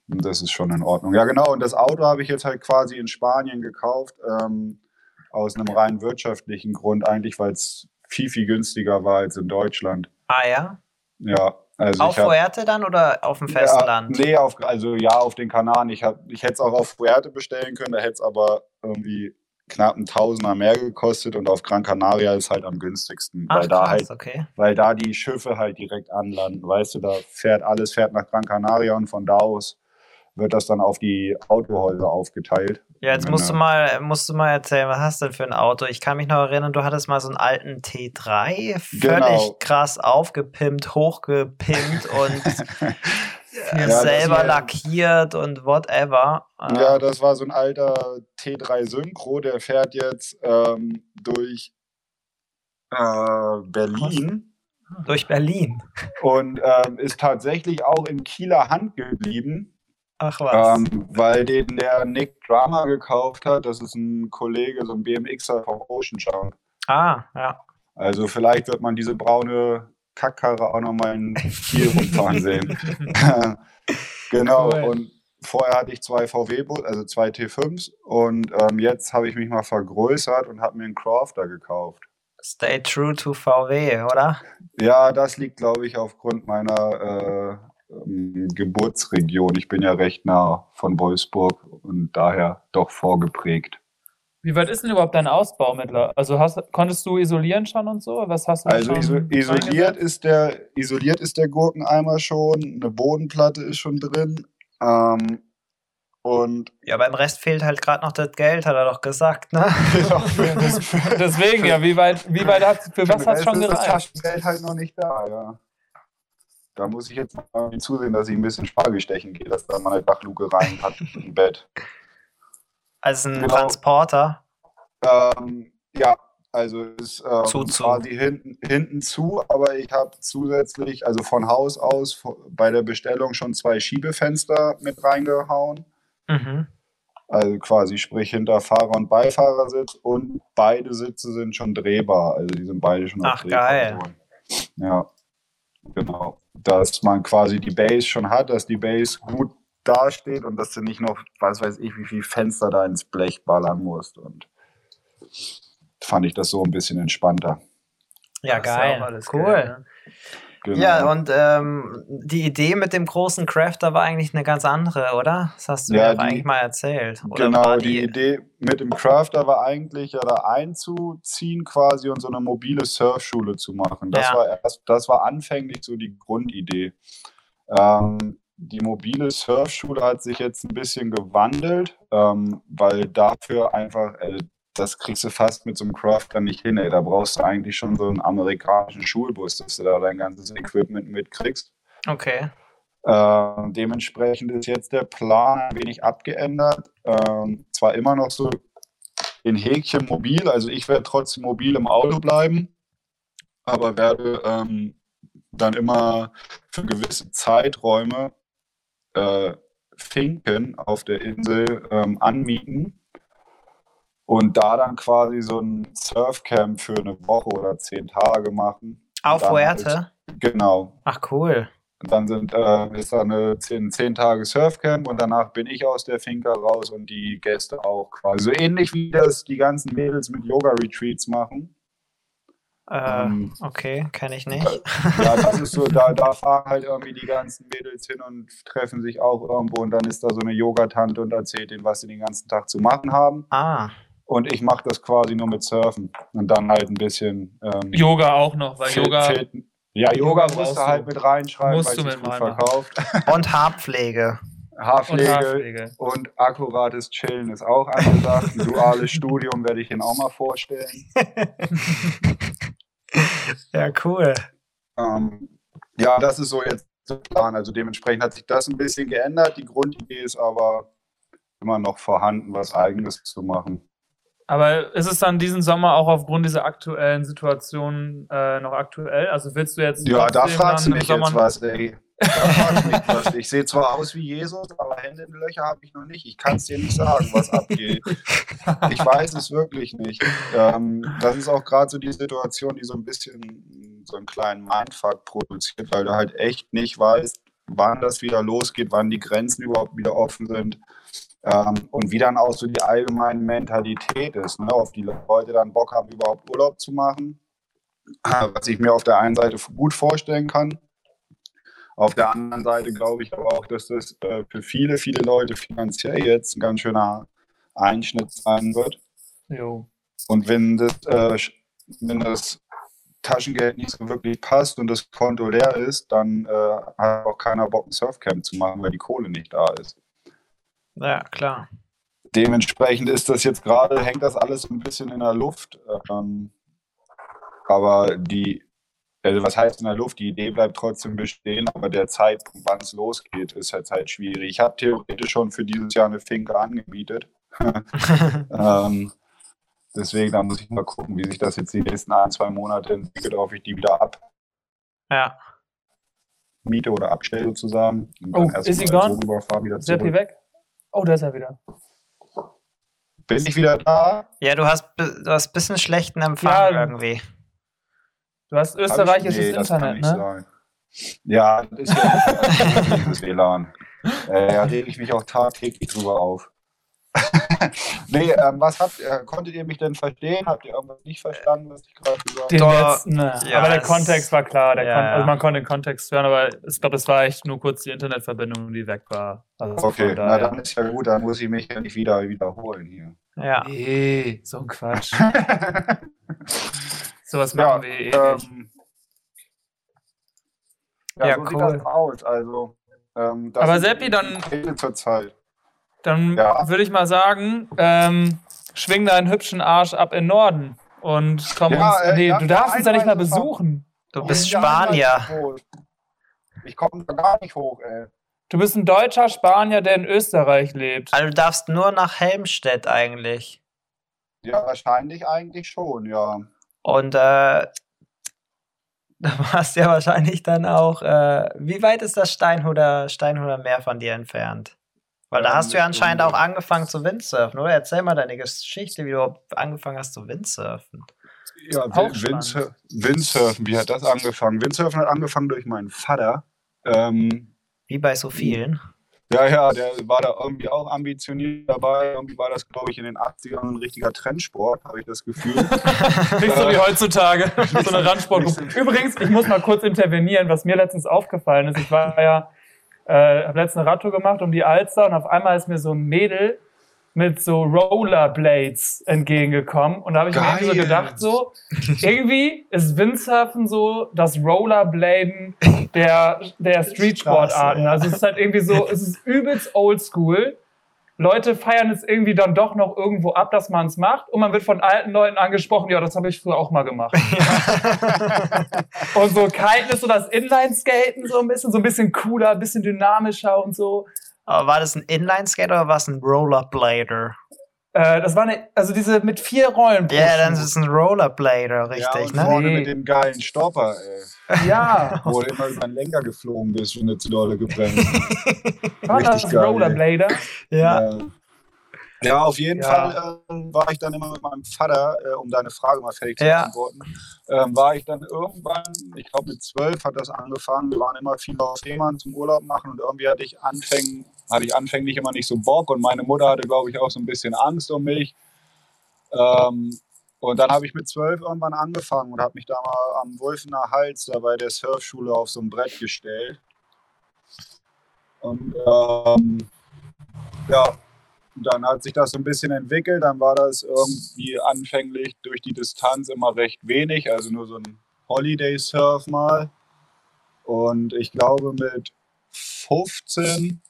Und das ist schon in Ordnung. Ja, genau. Und das Auto habe ich jetzt halt quasi in Spanien gekauft, ähm, aus einem rein wirtschaftlichen Grund, eigentlich, weil es viel, viel günstiger war als in Deutschland. Ah ja? Ja, also Auf hab, Fuerte dann oder auf dem Festland? Ja, nee, auf, also ja, auf den Kanaren. Ich, hab- ich hätte es auch auf Fuerte bestellen können, da hätte es aber irgendwie knapp ein Tausender mehr gekostet und auf Gran Canaria ist halt am günstigsten, Ach, weil da krass, halt okay. weil da die Schiffe halt direkt anlanden. Weißt du, da fährt alles fährt nach Gran Canaria und von da aus wird das dann auf die Autohäuser aufgeteilt. Ja, jetzt musst du mal, musst du mal erzählen, was hast du denn für ein Auto? Ich kann mich noch erinnern, du hattest mal so einen alten T3, völlig Genau. krass aufgepimpt, hochgepimpt und [LAUGHS] Ja, selber war- lackiert und whatever. Ja, das war so ein alter T3 Synchro, der fährt jetzt ähm, durch äh, Berlin Durch Berlin. [LAUGHS] und ähm, ist tatsächlich auch in Kieler Hand geblieben, Ach was. ähm, weil den der Nick Drama gekauft hat. Das ist ein Kollege, so ein BMXer vom Ocean Jump. ah, ja. Also vielleicht wird man diese braune Kackkarre auch nochmal in Kiel [LAUGHS] rumfahren sehen. [LAUGHS] [LAUGHS] genau, Cool. und vorher hatte ich zwei VW-Bus, also zwei T5s und ähm, jetzt habe ich mich mal vergrößert und habe mir einen Crafter gekauft. Stay true to VW, oder? Ja, das liegt, glaube ich, aufgrund meiner äh, ähm, Geburtsregion. Ich bin ja recht nah von Wolfsburg und daher doch vorgeprägt. Wie weit ist denn überhaupt dein Ausbau mittlerweile? Also hast, konntest du isolieren schon und so? Was hast du da Also schon iso isoliert ist, der, isoliert ist der Gurkeneimer schon, eine Bodenplatte ist schon drin. Ähm, und Ja, beim Rest fehlt halt gerade noch das Geld, hat er doch gesagt, ne? [LAUGHS] [LAUGHS] Deswegen, ja, wie weit, wie weit hat, für was hat es schon ist das gereicht? Taschengeld halt noch nicht da, ja. Da muss ich jetzt mal zusehen, dass ich ein bisschen Spargel stechen gehe, dass da mal eine Dachluke rein hat im Bett. Also ein Genau. Transporter. Ähm, ja, also ist ähm, Zu, zu. quasi hinten, hinten zu, aber ich habe zusätzlich, also von Haus aus bei der Bestellung schon zwei Schiebefenster mit reingehauen. Mhm. Also quasi sprich hinter Fahrer- und Beifahrersitz und beide Sitze sind schon drehbar. Also die sind beide schon Ach, geil. Drehfunktion. Ja, genau. Dass man quasi die Base schon hat, dass die Base gut dasteht und dass du nicht noch, was weiß ich, wie viel Fenster da ins Blech ballern musst. Und fand ich das so ein bisschen entspannter. Ja, Das geil. cool. Geld, ne? Genau. Ja, und ähm, die Idee mit dem großen Crafter war eigentlich eine ganz andere, oder? Das hast du Ja, mir die- eigentlich mal erzählt. Oder Genau, war die, Idee mit dem Crafter war eigentlich ja da einzuziehen quasi und so eine mobile Surfschule zu machen. Das, Ja. war, erst, das war anfänglich so die Grundidee. Ähm, die mobile Surfschule hat sich jetzt ein bisschen gewandelt, ähm, weil dafür einfach, äh, das kriegst du fast mit so einem Crafter nicht hin. Ey. Da brauchst du eigentlich schon so einen amerikanischen Schulbus, dass du da dein ganzes Equipment mitkriegst. Okay. Ähm, dementsprechend ist jetzt der Plan ein wenig abgeändert. Ähm, zwar immer noch so in Häkchen mobil, also ich werde trotzdem mobil im Auto bleiben, aber werde ähm, dann immer für gewisse Zeiträume äh, Finken auf der Insel ähm, anmieten. Und da dann quasi so ein Surfcamp für eine Woche oder zehn Tage machen. Auf halt- Genau. Ach, cool. Und dann sind, äh, ist da eine 10, 10 Tage Surfcamp und danach bin ich aus der Finca raus und die Gäste auch quasi. So ähnlich wie das die ganzen Mädels mit Yoga-Retreats machen. Äh, Ähm, okay, kenne ich nicht. ja, das ist so, da, da fahren halt irgendwie die ganzen Mädels hin und treffen sich auch irgendwo und dann ist da so eine Yogatante und erzählt ihnen, was sie den ganzen Tag zu machen haben. Ah, Und ich mache das quasi nur mit Surfen und dann halt ein bisschen ähm, Yoga auch noch, weil Yoga. Fil- Ja, Yoga musst du halt mit reinschreiben, Musst weil du es gut verkauft. [LAUGHS] und Haarpflege. Und Haarpflege Haarpflege. und akkurates Chillen ist auch angesagt. Ein duales Studium werde ich Ihnen auch mal vorstellen. [LAUGHS] [LAUGHS] Ja, cool. Ähm, ja, das ist so jetzt der Plan. Also dementsprechend hat sich das ein bisschen geändert. Die Grundidee ist aber immer noch vorhanden, was Eigenes zu machen. Aber ist es dann diesen Sommer auch aufgrund dieser aktuellen Situation äh, noch aktuell? Also willst du jetzt. Ja, da fragst du mich jetzt was, ey. Da fragst du mich was. Ich sehe zwar aus wie Jesus, aber Hände in den Löcher habe ich noch nicht. Ich kann es dir nicht sagen, was abgeht. Ich weiß es wirklich nicht. Ähm, das ist auch gerade so die Situation, die so ein bisschen so einen kleinen Mindfuck produziert, weil du halt echt nicht weißt, wann das wieder losgeht, wann die Grenzen überhaupt wieder offen sind. Ähm, und wie dann auch so die allgemeine Mentalität ist, ne? auf die Leute dann Bock haben, überhaupt Urlaub zu machen. Äh, Was ich mir auf der einen Seite gut vorstellen kann. Auf der anderen Seite glaube ich aber auch, dass das äh, für viele, viele Leute finanziell jetzt ein ganz schöner Einschnitt sein wird. Jo. Und wenn das, äh, wenn das Taschengeld nicht so wirklich passt und das Konto leer ist, dann äh, hat auch keiner Bock, ein Surfcamp zu machen, weil die Kohle nicht da ist. Ja, klar. Dementsprechend ist das jetzt gerade, hängt das alles ein bisschen in der Luft. Ähm, aber die, also was heißt in der Luft? Die Idee bleibt trotzdem bestehen, aber der Zeitpunkt, wann es losgeht, ist jetzt halt schwierig. Ich habe theoretisch schon für dieses Jahr eine Finke angemietet. [LAUGHS] ähm, deswegen, da muss ich mal gucken, wie sich das jetzt die nächsten ein, zwei Monate entwickelt, ob ich die wieder ja. abmiete oder abstelle sozusagen. Und Oh, ist sie gone? Seppi zurück. weg? Oh, da ist er wieder. Bin ich wieder da? Ja, du hast, du hast ein bisschen schlechten Empfang Ja. irgendwie. Du hast österreichisches nee, das kann Internet, nicht ne? sein. Ja, das ist ja [LAUGHS] dieses WLAN. Äh, da rege ich mich auch tagtäglich drüber auf. [LAUGHS] nee, ähm, was habt ihr, konntet ihr mich denn verstehen? Habt ihr irgendwas nicht verstanden, was ich gerade gesagt Den Doch, letzten, ne. ja, aber der Kontext war klar. Der Ja, kon ja. Also man konnte den Kontext hören, aber ich glaube, es war echt nur kurz die Internetverbindung, die weg war. Also habe? Okay, na dann ist ja gut, dann muss ich mich ja nicht wieder wiederholen hier. Ja. Nee, so ein Quatsch. ja, [LAUGHS] Sowas machen wir eh nicht. ähm, ja, Ja, so sieht cool. das aus. Also, ähm, das Aber Seppi, die dann- zur Zeit. Dann Ja. würde ich mal sagen, ähm, schwing deinen hübschen Arsch ab in Norden und komm Ja, uns. äh, nee, ja, du darfst uns ja nicht mal besuchen. Du bist Spanier. Ich komme da gar nicht hoch, ey. Du bist ein deutscher Spanier, der in Österreich lebt. Also du darfst nur nach Helmstedt eigentlich. Ja, wahrscheinlich eigentlich schon, ja. Und äh, [LAUGHS] du warst ja wahrscheinlich dann auch. Äh, wie weit ist das Steinhuder, Steinhuder Meer von dir entfernt? Weil da hast du ja eine anscheinend auch angefangen zu Windsurfen, oder? Erzähl mal deine Geschichte, wie du angefangen hast zu Windsurfen. Ja, Auch Win- spannend. Windsurfen, Windsurfen, wie hat das angefangen? Windsurfen hat angefangen durch meinen Vater. Ähm, Wie bei so vielen. ja, ja, der war da irgendwie auch ambitioniert dabei. Irgendwie war das, glaube ich, in den 80ern ein richtiger Trendsport, habe ich das Gefühl. [LAUGHS] Nicht so wie heutzutage. so eine Randsportgruppe. Übrigens, ich muss mal kurz intervenieren, was mir letztens aufgefallen ist. Ich war ja, äh, habe letztens eine Radtour gemacht um die Alster und auf einmal ist mir so ein Mädel mit so Rollerblades entgegengekommen. Und da habe ich mir irgendwie so Geil. gedacht, so, irgendwie ist Windsurfen so das Rollerbladen der, der Streetsportarten. Also es ist halt irgendwie so, es ist übelst oldschool. Leute feiern es irgendwie dann doch noch irgendwo ab, dass man es macht. Und man wird von alten Leuten angesprochen, ja, das habe ich früher auch mal gemacht. [LAUGHS] und so Kiten ist so das Inline-Skaten so ein bisschen, so ein bisschen cooler, ein bisschen dynamischer und so. Aber war das ein Inline-Skate oder war es ein Rollerblader? Äh, das war eine, also diese mit vier Rollen. Ja, dann Schuh. ist es ein Rollerblader, ja, richtig, und ne? vorne Nee. mit dem geilen Stopper, ey. [LAUGHS] Ja, Wo du immer über den Lenker geflogen bist, wenn du zu dolle gebremst [LAUGHS] war das Richtig geil, Rollerblader? [LAUGHS] Ja. Ja. Ja, auf jeden Ja. Fall ähm, war ich dann immer mit meinem Vater, äh, um deine Frage mal fertig zu Ja. beantworten, ähm, war ich dann irgendwann, ich glaube mit zwölf hat das angefangen, wir waren immer viel auf Fehmarn zum Urlaub machen und irgendwie hatte ich, anfäng, hatte ich anfänglich immer nicht so Bock und meine Mutter hatte, glaube ich, auch so ein bisschen Angst um mich. Ähm, und dann habe ich mit zwölf irgendwann angefangen und habe mich da mal am Wulfener Hals da bei der Surfschule auf so ein Brett gestellt. Und ähm, ja, dann hat sich das so ein bisschen entwickelt. Dann war das irgendwie anfänglich durch die Distanz immer recht wenig, also nur so ein Holiday Surf mal. Und ich glaube mit 15,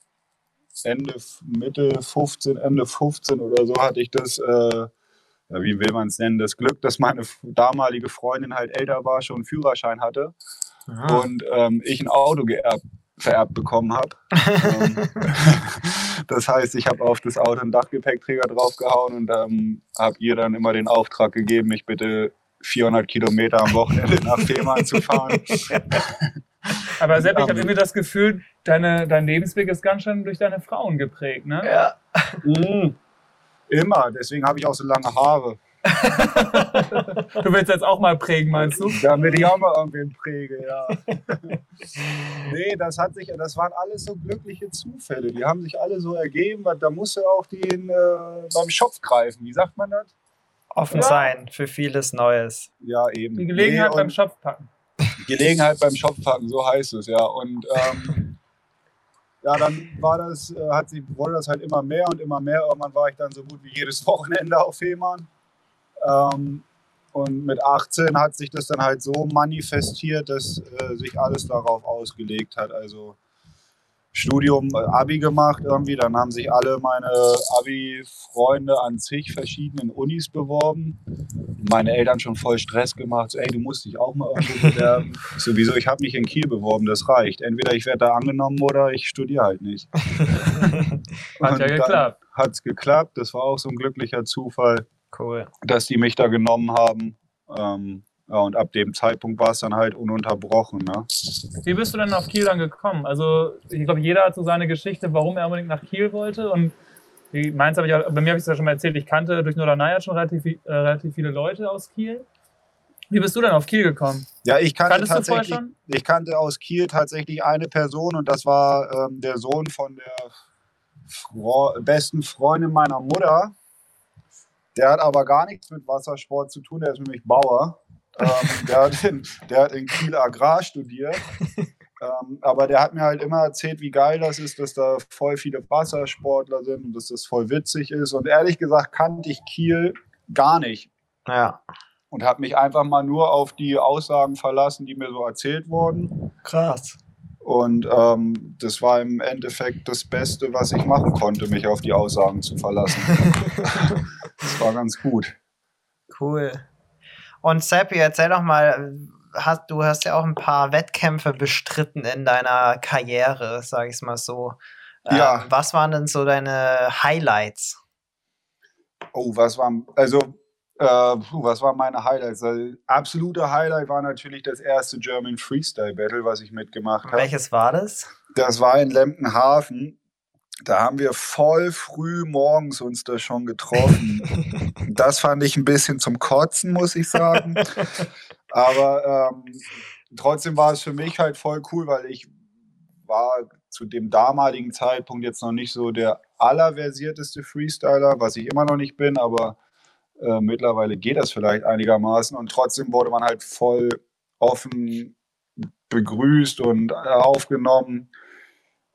Ende, Mitte 15, Ende 15 oder so hatte ich das, äh, wie will man es nennen, das Glück, dass meine damalige Freundin halt älter war, schon einen Führerschein hatte Ah. und ähm, ich ein Auto geerbt, vererbt bekommen habe. ähm, [LAUGHS] [LAUGHS] das heißt, ich habe auf das Auto einen Dachgepäckträger draufgehauen und ähm, habe ihr dann immer den Auftrag gegeben, mich bitte 400 Kilometer am Wochenende nach Fehmarn zu fahren. [LAUGHS] Aber Sepp, ich Ähm. habe irgendwie das Gefühl, deine, dein Lebensweg ist ganz schön durch deine Frauen geprägt, ne? Ja. Mhm. Immer, deswegen habe ich auch so lange Haare. Du willst jetzt auch mal prägen, meinst du? Damit ich auch mal irgendwen präge, ja. nee, das hat sich, das waren alles so glückliche Zufälle. Die haben sich alle so ergeben, weil da musste auch den äh, beim Schopf greifen. Wie sagt man das? Offen Ja. sein für vieles Neues. Ja, eben. Die Gelegenheit Nee, beim Schopf packen. Gelegenheit beim Schopfpacken, so heißt es, ja. Und ähm, ja, dann war das, äh, hat sich, wurde das halt immer mehr und immer mehr. Irgendwann war ich dann so gut wie jedes [LAUGHS] Wochenende auf Fehmarn. Ähm, und mit 18 hat sich das dann halt so manifestiert, dass äh, sich alles darauf ausgelegt hat. Also Studium, äh, Abi gemacht irgendwie, dann haben sich alle meine Abi-Freunde an zig verschiedenen Unis beworben. Meine Eltern schon voll Stress gemacht, so, ey, du musst dich auch mal irgendwo bewerben. Sowieso, ich habe mich in Kiel beworben, das reicht. Entweder ich werde da angenommen oder ich studiere halt nicht. [LAUGHS] Hat ja geklappt. Hat es geklappt, das war auch so ein glücklicher Zufall Cool. dass die mich da genommen haben. Ähm, ja, und ab dem Zeitpunkt war es dann halt ununterbrochen. Ne? Wie bist du denn auf Kiel dann gekommen? Also, ich glaube, jeder hat so seine Geschichte, warum er unbedingt nach Kiel wollte. Und wie meins habe ich auch, bei mir habe ich es ja schon mal erzählt, ich kannte durch Norderney schon relativ, äh, relativ viele Leute aus Kiel. Wie bist du denn auf Kiel gekommen? Ja, ich kannte Kanntest tatsächlich, ich kannte aus Kiel tatsächlich eine Person und das war ähm, der Sohn von der Fro besten Freundin meiner Mutter. Der hat aber gar nichts mit Wassersport zu tun, der ist nämlich Bauer. Ähm, der, hat in, der hat in Kiel Agrar studiert. Ähm, aber der hat mir halt immer erzählt, wie geil das ist, dass da voll viele Wassersportler sind und dass das voll witzig ist. Und ehrlich gesagt kannte ich Kiel gar nicht Ja. und habe mich einfach mal nur auf die Aussagen verlassen, die mir so erzählt wurden. Krass. Und ähm, das war im Endeffekt das Beste, was ich machen konnte, mich auf die Aussagen zu verlassen. [LAUGHS] das war ganz gut. Cool. Und Seppi, erzähl doch mal, hast, du hast ja auch ein paar Wettkämpfe bestritten in deiner Karriere, sag ich mal so. Ja. Ähm, was waren denn so deine Highlights? Oh, was war, also, äh, was waren meine Highlights? Also, absolute Highlight war natürlich das erste German Freestyle Battle, was ich mitgemacht habe. Welches war das? Das war in Lempenhafen. Da haben wir voll früh morgens uns da schon getroffen. [LAUGHS] das fand ich ein bisschen zum Kotzen, muss ich sagen. Aber ähm, trotzdem war es für mich halt voll cool, weil ich war zu dem damaligen Zeitpunkt jetzt noch nicht so der allerversierteste Freestyler, was ich immer noch nicht bin, aber äh, mittlerweile geht das vielleicht einigermaßen. Und trotzdem wurde man halt voll offen begrüßt und aufgenommen.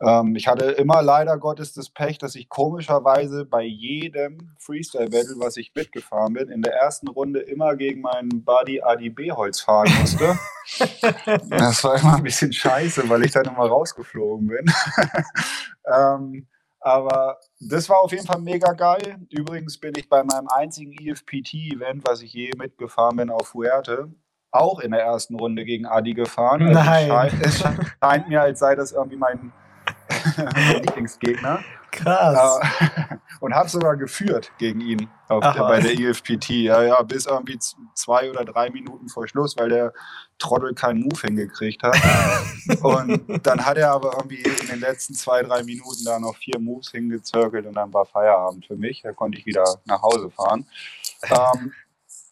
Ähm, ich hatte immer leider Gottes das Pech, dass ich komischerweise bei jedem Freestyle-Battle, was ich mitgefahren bin, in der ersten Runde immer gegen meinen Buddy Adi Beholz fahren musste. [LAUGHS] das war immer ein bisschen scheiße, weil ich dann immer rausgeflogen bin. [LAUGHS] ähm, aber das war auf jeden Fall mega geil. Übrigens bin ich bei meinem einzigen EFPT-Event, was ich je mitgefahren bin, auf Fuerte, auch in der ersten Runde gegen Adi gefahren. Also Nein. Es scheint, es scheint mir, als sei das irgendwie mein [LAUGHS] Lieblingsgegner. Krass. Äh, [LAUGHS] und habe sogar geführt gegen ihn auf der, bei der EFPT. Ja, ja, bis irgendwie zwei oder drei Minuten vor Schluss, weil der Trottel keinen Move hingekriegt hat. [LAUGHS] und dann hat er aber irgendwie in den letzten zwei, drei Minuten da noch vier Moves hingezirkelt und dann war Feierabend für mich. Da konnte ich wieder nach Hause fahren. Ähm,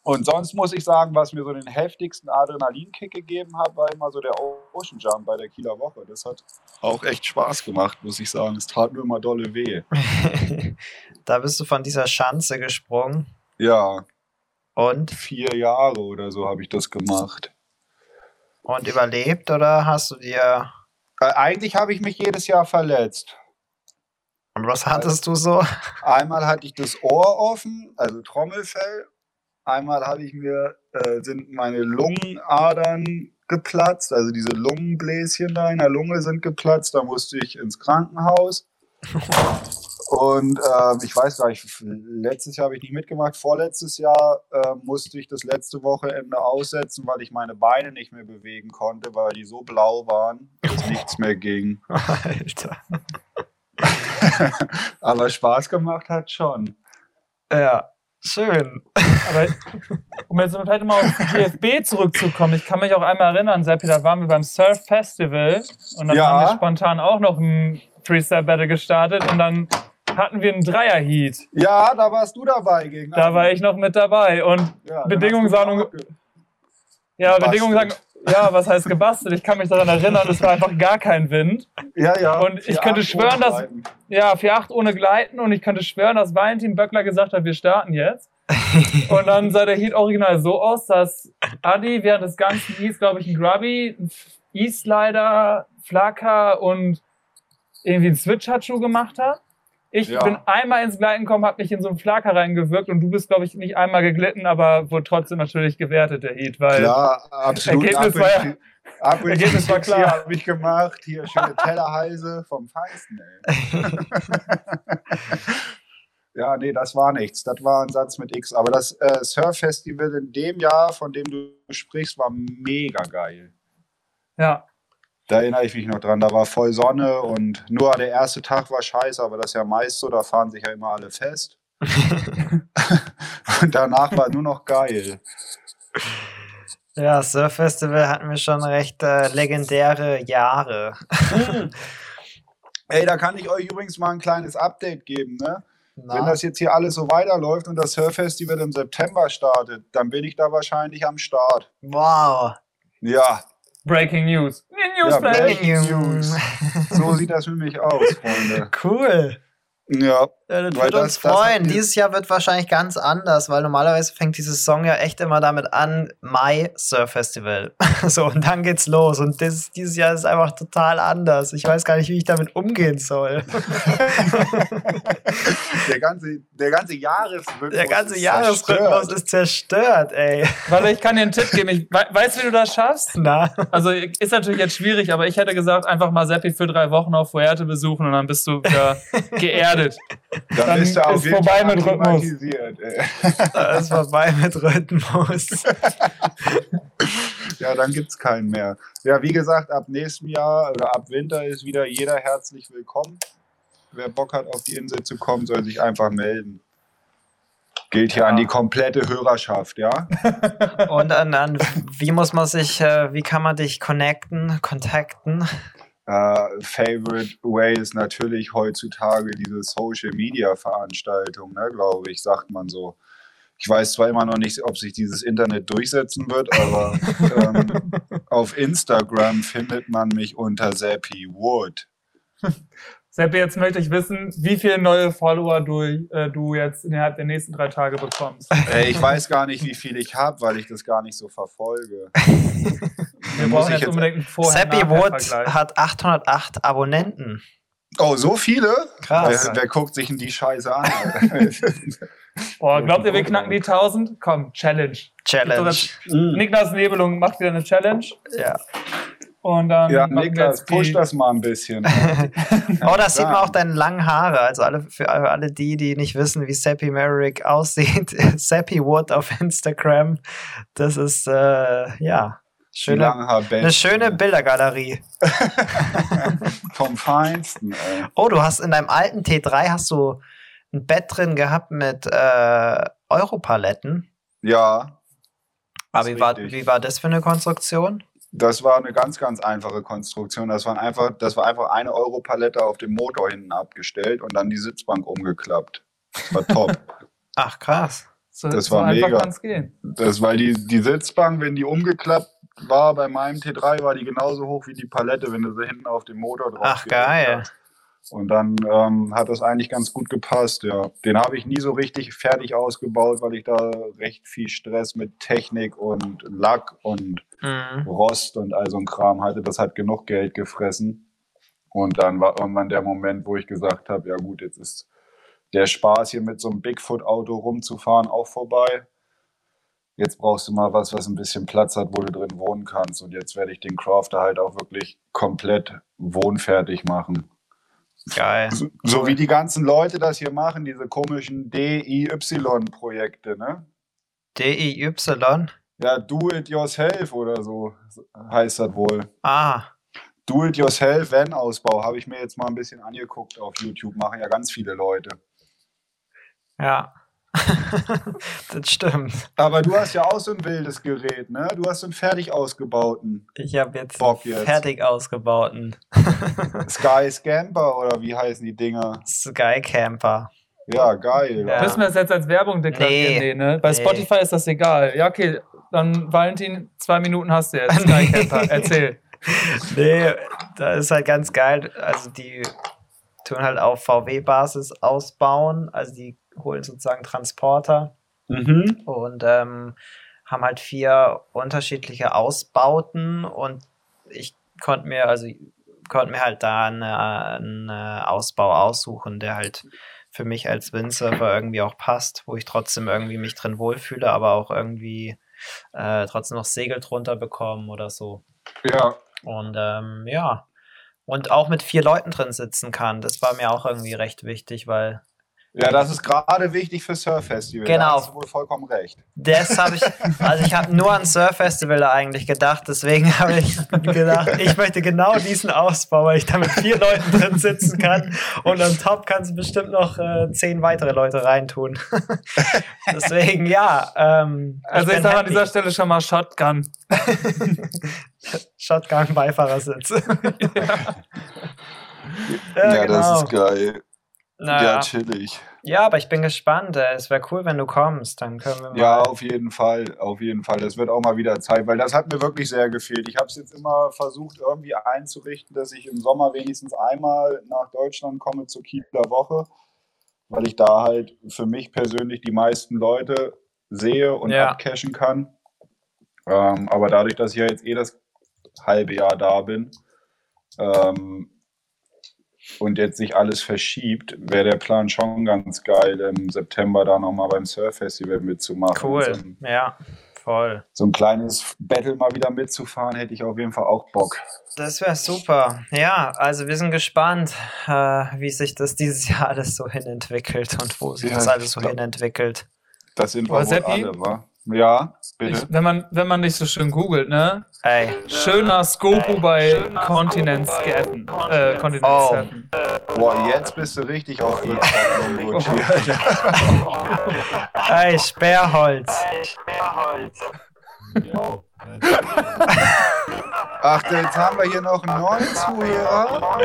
und sonst muss ich sagen, was mir so den heftigsten Adrenalinkick gegeben hat, war immer so der Ocean Jump bei der Kieler Woche. Das hat auch echt Spaß gemacht, muss ich sagen. Es tat nur immer dolle weh. [LAUGHS] da bist du von dieser Schanze gesprungen. Ja, Und? vier Jahre oder so habe ich das gemacht. Und überlebt oder hast du dir. Äh, eigentlich habe ich mich jedes Jahr verletzt. Und was hattest du so? Einmal hatte ich das Ohr offen, also Trommelfell. Einmal habe ich mir, äh, sind meine Lungenadern geplatzt, also diese Lungenbläschen da in der Lunge sind geplatzt. Da musste ich ins Krankenhaus. [LAUGHS] Und ähm, ich weiß gar nicht, letztes Jahr habe ich nicht mitgemacht. Vorletztes Jahr äh, musste ich das letzte Wochenende aussetzen, weil ich meine Beine nicht mehr bewegen konnte, weil die so blau waren, dass [LAUGHS] nichts mehr ging. Alter. [LAUGHS] Aber Spaß gemacht hat schon. Ja, schön. Aber um jetzt vielleicht mal auf die GFB zurückzukommen, ich kann mich auch einmal erinnern, Seppi, da waren wir beim Surf Festival und dann Ja. haben wir spontan auch noch ein Freestyle-Battle gestartet und dann hatten wir einen Dreier-Heat. Ja, da warst du dabei gegen. Da war ich noch mit dabei und Ja, Bedingungen sagen- ja. Bedingungen sagen, ja, was heißt gebastelt? Ich kann mich daran erinnern, es war einfach gar kein Wind. Ja, ja. Und ich könnte schwören, dass-. Ja, 4-8 ohne Gleiten und ich könnte schwören, dass Valentin Böckler gesagt hat, wir starten jetzt. [LAUGHS] Und dann sah der Heat original so aus, dass Adi während des ganzen Heats, glaube ich, ein Grubby, ein E-Slider, Flacker und irgendwie einen Switch-Handschuh gemacht hat. Ich Ja. bin einmal ins Gleiten gekommen, habe mich in so einen Flaker reingewirkt und du bist, glaube ich, nicht einmal geglitten, aber wurde trotzdem natürlich gewertet, der Heat, weil Klar, absolut. Ergebnis war ja- Ab und Ergebnis war klar. habe ich gemacht. Hier schöne Tellerhalse vom Feinsten, ey. [LAUGHS] ja, nee, das war nichts. Das war ein Satz mit X. Aber das äh, Surf-Festival in dem Jahr, von dem du sprichst, war mega geil. ja, Da erinnere ich mich noch dran. Da war voll Sonne und nur der erste Tag war scheiße, aber das ist ja meist so, da fahren sich ja immer alle fest. [LAUGHS] und danach war nur noch geil. Ja, Surf Festival hatten wir schon recht äh, legendäre Jahre. Ey, da kann ich euch übrigens mal ein kleines Update geben, ne? Na? Wenn das jetzt hier alles so weiterläuft und das Surf-Festival im September startet, dann bin ich da wahrscheinlich am Start. wow. Ja, Breaking News. Ja, Newsflash. Breaking News. so sieht das für mich aus, Freunde. [LAUGHS] Cool. Ja, Ja, das Weil wird das- uns das freuen. ihr- Dieses Jahr wird wahrscheinlich ganz anders, weil normalerweise fängt dieses Song ja echt immer damit an, Mai Surf Festival. [LAUGHS] so, und dann geht's los. Und das, dieses Jahr ist einfach total anders. Ich weiß gar nicht, wie ich damit umgehen soll. [LAUGHS] der ganze, der ganze Jahresrhythmus. Der ganze ist Jahresrhythmus zerstört. ist zerstört, ey. Warte, ich kann dir einen Tipp geben. Ich, we weißt du, wie du das schaffst? Na, Also ist natürlich jetzt schwierig, aber ich hätte gesagt, einfach mal Seppi für drei Wochen auf Fuerte besuchen und dann bist du wieder [LAUGHS] geerdet. Dann, dann bist du auf ist jeden vorbei Fall mit Rhythmus. akklimatisiert, ey. da ist vorbei mit Rhythmus. [LAUGHS] Ja, dann gibt's keinen mehr. Ja, wie gesagt, ab nächstem Jahr oder ab Winter ist wieder jeder herzlich willkommen. Wer Bock hat, auf die Insel zu kommen, soll sich einfach melden. Gilt hier Ja. an die komplette Hörerschaft, ja? Und an, an wie muss man sich, äh, wie kann man dich connecten, kontakten? Äh, favorite Way ist natürlich heutzutage diese Social Media Veranstaltung, ne, glaube ich, sagt man so. Ich weiß zwar immer noch nicht, ob sich dieses Internet durchsetzen wird, aber [LAUGHS] ähm, auf Instagram findet man mich unter Zappi Wood. [LAUGHS] Seppi, jetzt möchte ich wissen, wie viele neue Follower du, äh, du jetzt innerhalb der nächsten drei Tage bekommst. Äh, ich weiß gar nicht, wie viel ich habe, weil ich das gar nicht so verfolge. [LAUGHS] Wir Muss brauchen ich jetzt unbedingt einen Vorher Seppi Wood hat 808 Abonnenten. Oh, so viele? Krass. Wer, wer guckt sich denn die Scheiße an? Boah, [LAUGHS] glaubt ihr, wir knacken die 1000? Komm, Challenge. Challenge. Niklas Nebelung macht wieder eine Challenge Ja. Und dann ja, Niklas, push das mal ein bisschen. [LAUGHS] Oh, da sieht man auch deine langen Haare. Also alle, für alle die, die nicht wissen, wie Seppi Merrick aussieht. [LAUGHS] Seppi Wood auf Instagram. Das ist, äh, ja. Schöne, eine schöne Bildergalerie. [LAUGHS] Vom Feinsten, ey. Oh, du hast in deinem alten T3 hast du ein Bett drin gehabt mit äh, Europaletten. Ja, Aber wie war, wie war das für eine Konstruktion? Das war eine ganz, ganz einfache Konstruktion. Das, waren einfach, das war einfach eine Europalette auf dem Motor hinten abgestellt und dann die Sitzbank umgeklappt. Das war top. [LAUGHS] Ach, krass. So, Das so war einfach mega. Das, weil die, die Sitzbank, wenn die umgeklappt war, bei meinem T3 war die genauso hoch wie die Palette, wenn du sie hinten auf dem Motor drauf Ach, geil. hast. Und dann ähm, hat das eigentlich ganz gut gepasst, ja. Den habe ich nie so richtig fertig ausgebaut, weil ich da recht viel Stress mit Technik und Lack und Mhm. Rost und all so ein Kram hatte. Das hat genug Geld gefressen. Und dann war irgendwann der Moment, wo ich gesagt habe, ja gut, jetzt ist der Spaß hier mit so einem Bigfoot-Auto rumzufahren auch vorbei. Jetzt brauchst du mal was, was ein bisschen Platz hat, wo du drin wohnen kannst. Und jetzt werde ich den Crafter halt auch wirklich komplett wohnfertig machen. Geil. So, so wie die ganzen Leute das hier machen, diese komischen DIY-Projekte, ne? D-I-Y. Ja, do it yourself oder so heißt das wohl. Ah, Do-it-yourself-Van-Ausbau habe ich mir jetzt mal ein bisschen angeguckt auf YouTube. Machen ja ganz viele Leute. ja. [LAUGHS] das stimmt. Aber du hast ja auch so ein wildes Gerät, ne? Du hast so einen fertig ausgebauten Ich habe jetzt, Bock jetzt. fertig ausgebauten [LAUGHS] Sky Scamper oder wie heißen die Dinger? Sky Camper. Ja, geil. Ja. Müssen wir das jetzt als Werbung deklarieren? Nee. Nee, ne? Bei Nee. Spotify ist das egal. Ja, okay. Dann, Valentin, zwei Minuten hast du jetzt. [LAUGHS] Sky Camper, erzähl. Nee, da ist halt ganz geil. Also die tun halt auf VW-Basis ausbauen. Also die holen sozusagen Transporter Mhm. und ähm, haben halt vier unterschiedliche Ausbauten und ich konnte mir, also konnte mir halt da eine, einen äh, Ausbau aussuchen, der halt für mich als Windsurfer irgendwie auch passt, wo ich trotzdem irgendwie mich drin wohlfühle, aber auch irgendwie äh, trotzdem noch Segel drunter bekommen oder so. Ja, Und ähm, ja, und auch mit vier Leuten drin sitzen kann. Das war mir auch irgendwie recht wichtig, weil ja, das ist gerade wichtig für Surf-Festival. Genau. Da hast du wohl vollkommen recht. das habe ich, also ich habe nur an Surf-Festival da eigentlich gedacht, deswegen habe ich gedacht, ich möchte genau diesen Ausbau, weil ich da mit vier Leuten drin sitzen kann und am Top kannst du bestimmt noch äh, zehn weitere Leute reintun. [LAUGHS] deswegen ja. Ähm, Also ich ich bin sag an dieser Stelle schon mal Shotgun. [LAUGHS] Shotgun Beifahrersitz. Ja, genau. das ist geil. Naja. chillig. Ja, aber ich bin gespannt. äh, Es wäre cool, wenn du kommst. Dann können wir mal. Ja, auf jeden Fall, auf jeden Fall. Das wird auch mal wieder Zeit, weil das hat mir wirklich sehr gefehlt. Ich habe es jetzt immer versucht, irgendwie einzurichten, dass ich im Sommer wenigstens einmal nach Deutschland komme zur Kieler Woche, weil ich da halt für mich persönlich die meisten Leute sehe und Ja. abcashen kann. Ähm, aber dadurch, dass ich ja jetzt eh das halbe Jahr da bin ähm, und jetzt sich alles verschiebt, wäre der Plan schon ganz geil, im September da nochmal beim Surf Festival mitzumachen. Cool. So Ja, voll. so ein kleines Battle mal wieder mitzufahren, hätte ich auf jeden Fall auch Bock. Das wäre super. Ja, also wir sind gespannt, äh, wie sich das dieses Jahr alles so hinentwickelt und wo sich Ja, das alles so glaub- hinentwickelt. Das sind wir wohl alle, wa? Ja, bitte. Ich, wenn, man, wenn man dich so schön googelt, ne? Ey, Schöner Skopo bei Continent Scatten. Äh, Continent Oh. Boah, jetzt bist du richtig auf Fritz hier. ey, Sperrholz. Ach, jetzt haben wir hier noch einen neuen Zuhörer.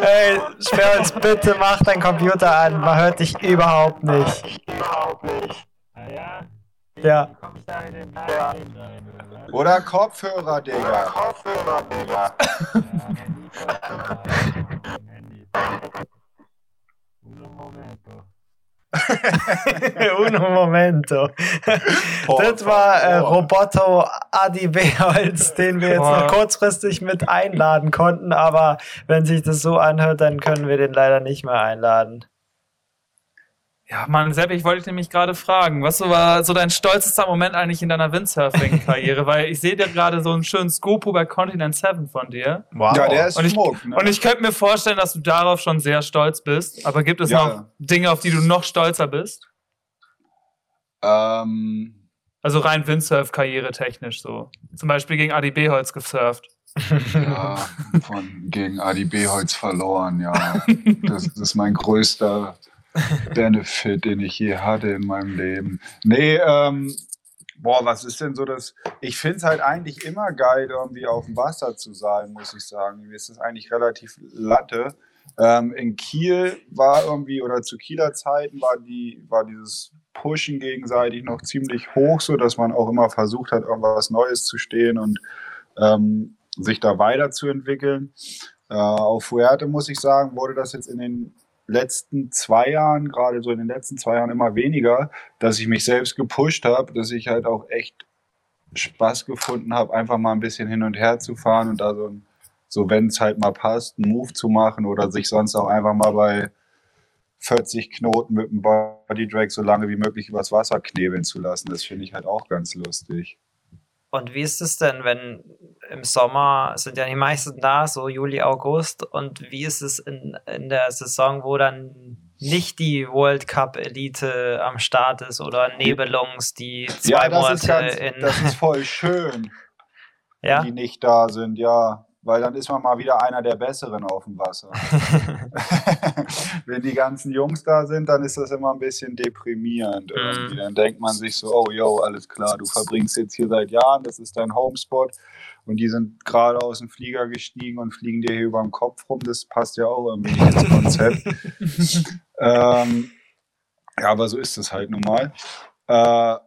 Ey, Sperrholz, bitte mach dein Computer an. Man hört dich überhaupt nicht. Ja. Oder Kopfhörer, Digga. [LAUGHS] Uno momento. Das war äh, Roboto Adi Beholz, den wir jetzt noch kurzfristig mit einladen konnten, aber wenn sich das so anhört, dann können wir den leider nicht mehr einladen. Ja, Mann, Sepp, ich wollte dich nämlich gerade fragen, was so war so dein stolzester Moment eigentlich in deiner Windsurfing-Karriere? [LAUGHS] Weil ich sehe dir gerade so einen schönen Skopo bei Continent 7 von dir. Wow. Ja, der ist Und ich, Schmuck, ne? und ich könnte mir vorstellen, dass du darauf schon sehr stolz bist. Aber gibt es Ja. noch Dinge, auf die du noch stolzer bist? Ähm, Also rein Windsurf-Karriere technisch so. Zum Beispiel gegen Adi Beholz gesurft. Ja, von, gegen Adi Beholz verloren, ja. [LAUGHS] Das, das ist mein größter [LAUGHS] Benefit, den ich je hatte in meinem Leben. Nee, ähm, boah, was ist denn so das? Ich finde es halt eigentlich immer geil, irgendwie auf dem Wasser zu sein, muss ich sagen. Mir ist das eigentlich relativ latte. Ähm, in Kiel war irgendwie, oder zu Kieler Zeiten war die, war dieses Pushen gegenseitig noch ziemlich hoch, so dass man auch immer versucht hat, irgendwas Neues zu stehen und ähm, sich da weiterzuentwickeln. Äh, auf Fuerte muss ich sagen, wurde das jetzt in den letzten zwei Jahren, gerade so in den letzten zwei Jahren immer weniger, dass ich mich selbst gepusht habe, dass ich halt auch echt Spaß gefunden habe, einfach mal ein bisschen hin und her zu fahren und da so, so wenn es halt mal passt, einen Move zu machen oder sich sonst auch einfach mal bei 40 Knoten mit dem Body Drag so lange wie möglich übers Wasser knebeln zu lassen. Das finde ich halt auch ganz lustig. Und wie ist es denn, wenn im Sommer sind ja die meisten da, so Juli, August, und wie ist es in, in der Saison, wo dann nicht die World Cup Elite am Start ist oder Nebelungs, die zwei ja, das Monate ist ganz, in. Das ist voll schön, [LAUGHS] ja? die nicht da sind, ja. Weil dann ist man mal wieder einer der Besseren auf dem Wasser. [LAUGHS] wenn die ganzen Jungs da sind, dann ist das immer ein bisschen deprimierend. Irgendwie. Dann denkt man sich so, oh yo, alles klar, du verbringst jetzt hier seit Jahren, das ist dein Homespot und die sind gerade aus dem Flieger gestiegen und fliegen dir hier über den Kopf rum. Das passt ja auch irgendwie ins Konzept. [LAUGHS] ähm, ja, aber so ist es halt nun mal. Äh,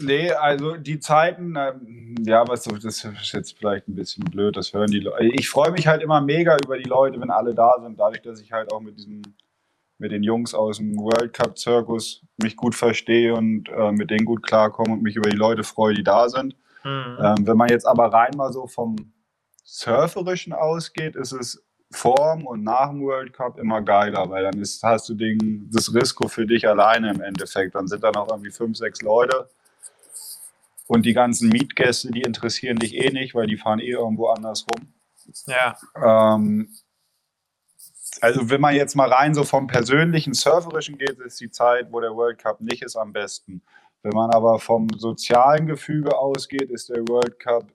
nee, also die Zeiten, ähm, ja, was so, das ist jetzt vielleicht ein bisschen blöd, das hören die Leute. Ich freue mich halt immer mega über die Leute, wenn alle da sind, dadurch, dass ich halt auch mit diesem mit den Jungs aus dem World Cup Zirkus mich gut verstehe und äh, mit denen gut klarkomme und mich über die Leute freue, die da sind. Mhm. Ähm, wenn man jetzt aber rein mal so vom Surferischen ausgeht, ist es vorm und nach dem World Cup immer geiler, weil dann ist, hast du den, das Risiko für dich alleine im Endeffekt. Dann sind da noch irgendwie fünf, sechs Leute. Und die ganzen Mietgäste, die interessieren dich eh nicht, weil die fahren eh irgendwo anders rum. Ja. Ähm, also wenn man jetzt mal rein so vom persönlichen Surferischen geht, ist die Zeit, wo der World Cup nicht ist, am besten. Wenn man aber vom sozialen Gefüge ausgeht, ist der World Cup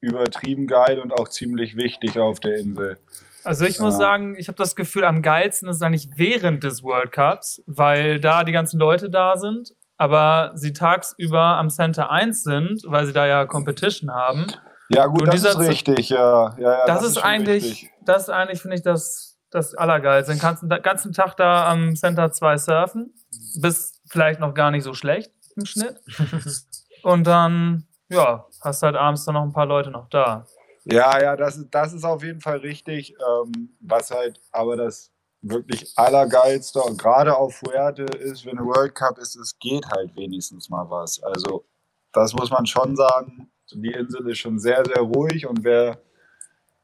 übertrieben geil und auch ziemlich wichtig auf der Insel. Also ich muss Ja. sagen, ich habe das Gefühl, am geilsten ist es eigentlich während des World Cups, weil da die ganzen Leute da sind, aber sie tagsüber am Center 1 sind, weil sie da ja Competition haben. Ja gut, das ist richtig. Ja, ja, ja, das, ist schon eigentlich, richtig. das ist eigentlich, finde ich, das, das Allergeilste. Den ganzen, den ganzen Tag da am Center 2 surfen, bist vielleicht noch gar nicht so schlecht im Schnitt. [LAUGHS] Und dann, ja, hast halt abends dann noch ein paar Leute noch da. Ja, ja, das, ist- das ist auf jeden Fall richtig. Ähm, was halt aber das wirklich Allergeilste und gerade auf Fuerte ist, wenn ein World Cup ist, es geht halt wenigstens mal was. Also das muss man schon sagen. Die Insel ist schon sehr, sehr ruhig und wer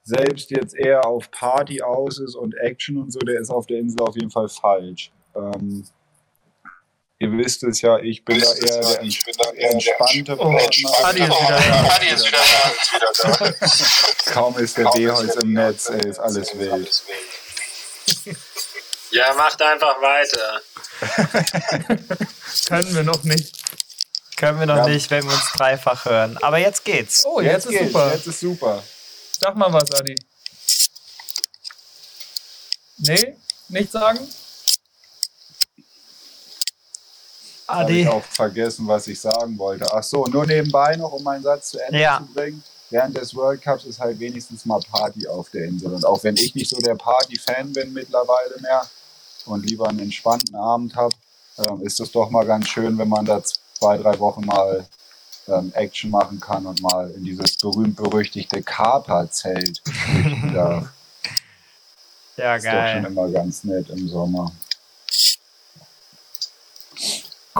selbst jetzt eher auf Party aus ist und Action und so, der ist auf der Insel auf jeden Fall falsch. Ähm, ihr wisst es ja, ich bin da eher der, ents entspannte Oh, Partner. Adi ist wieder da. Adi ist wieder da. Kaum ist der B-Holz im Netz, ey, ist alles wild. Ja, macht einfach weiter. [LAUGHS] Können wir noch nicht. Können wir noch Ja. nicht, wenn wir uns dreifach hören. Aber jetzt geht's. Oh, jetzt, ist geht's, super. Jetzt ist super. Sag mal was, Adi. Nee? Nicht sagen? Habe Adi. ich auch vergessen, was ich sagen wollte. Ach so, nur nebenbei noch, um meinen Satz zu Ende Ja. zu bringen. Während des World Cups ist halt wenigstens mal Party auf der Insel. Und auch wenn ich nicht so der Party-Fan bin mittlerweile mehr und lieber einen entspannten Abend habe, ähm, ist es doch mal ganz schön, wenn man da zwei, drei Wochen mal ähm, Action machen kann und mal in dieses berühmt-berüchtigte Kaper-Zelt darf. [LAUGHS] Ja, ist doch schon geil. immer ganz nett im Sommer.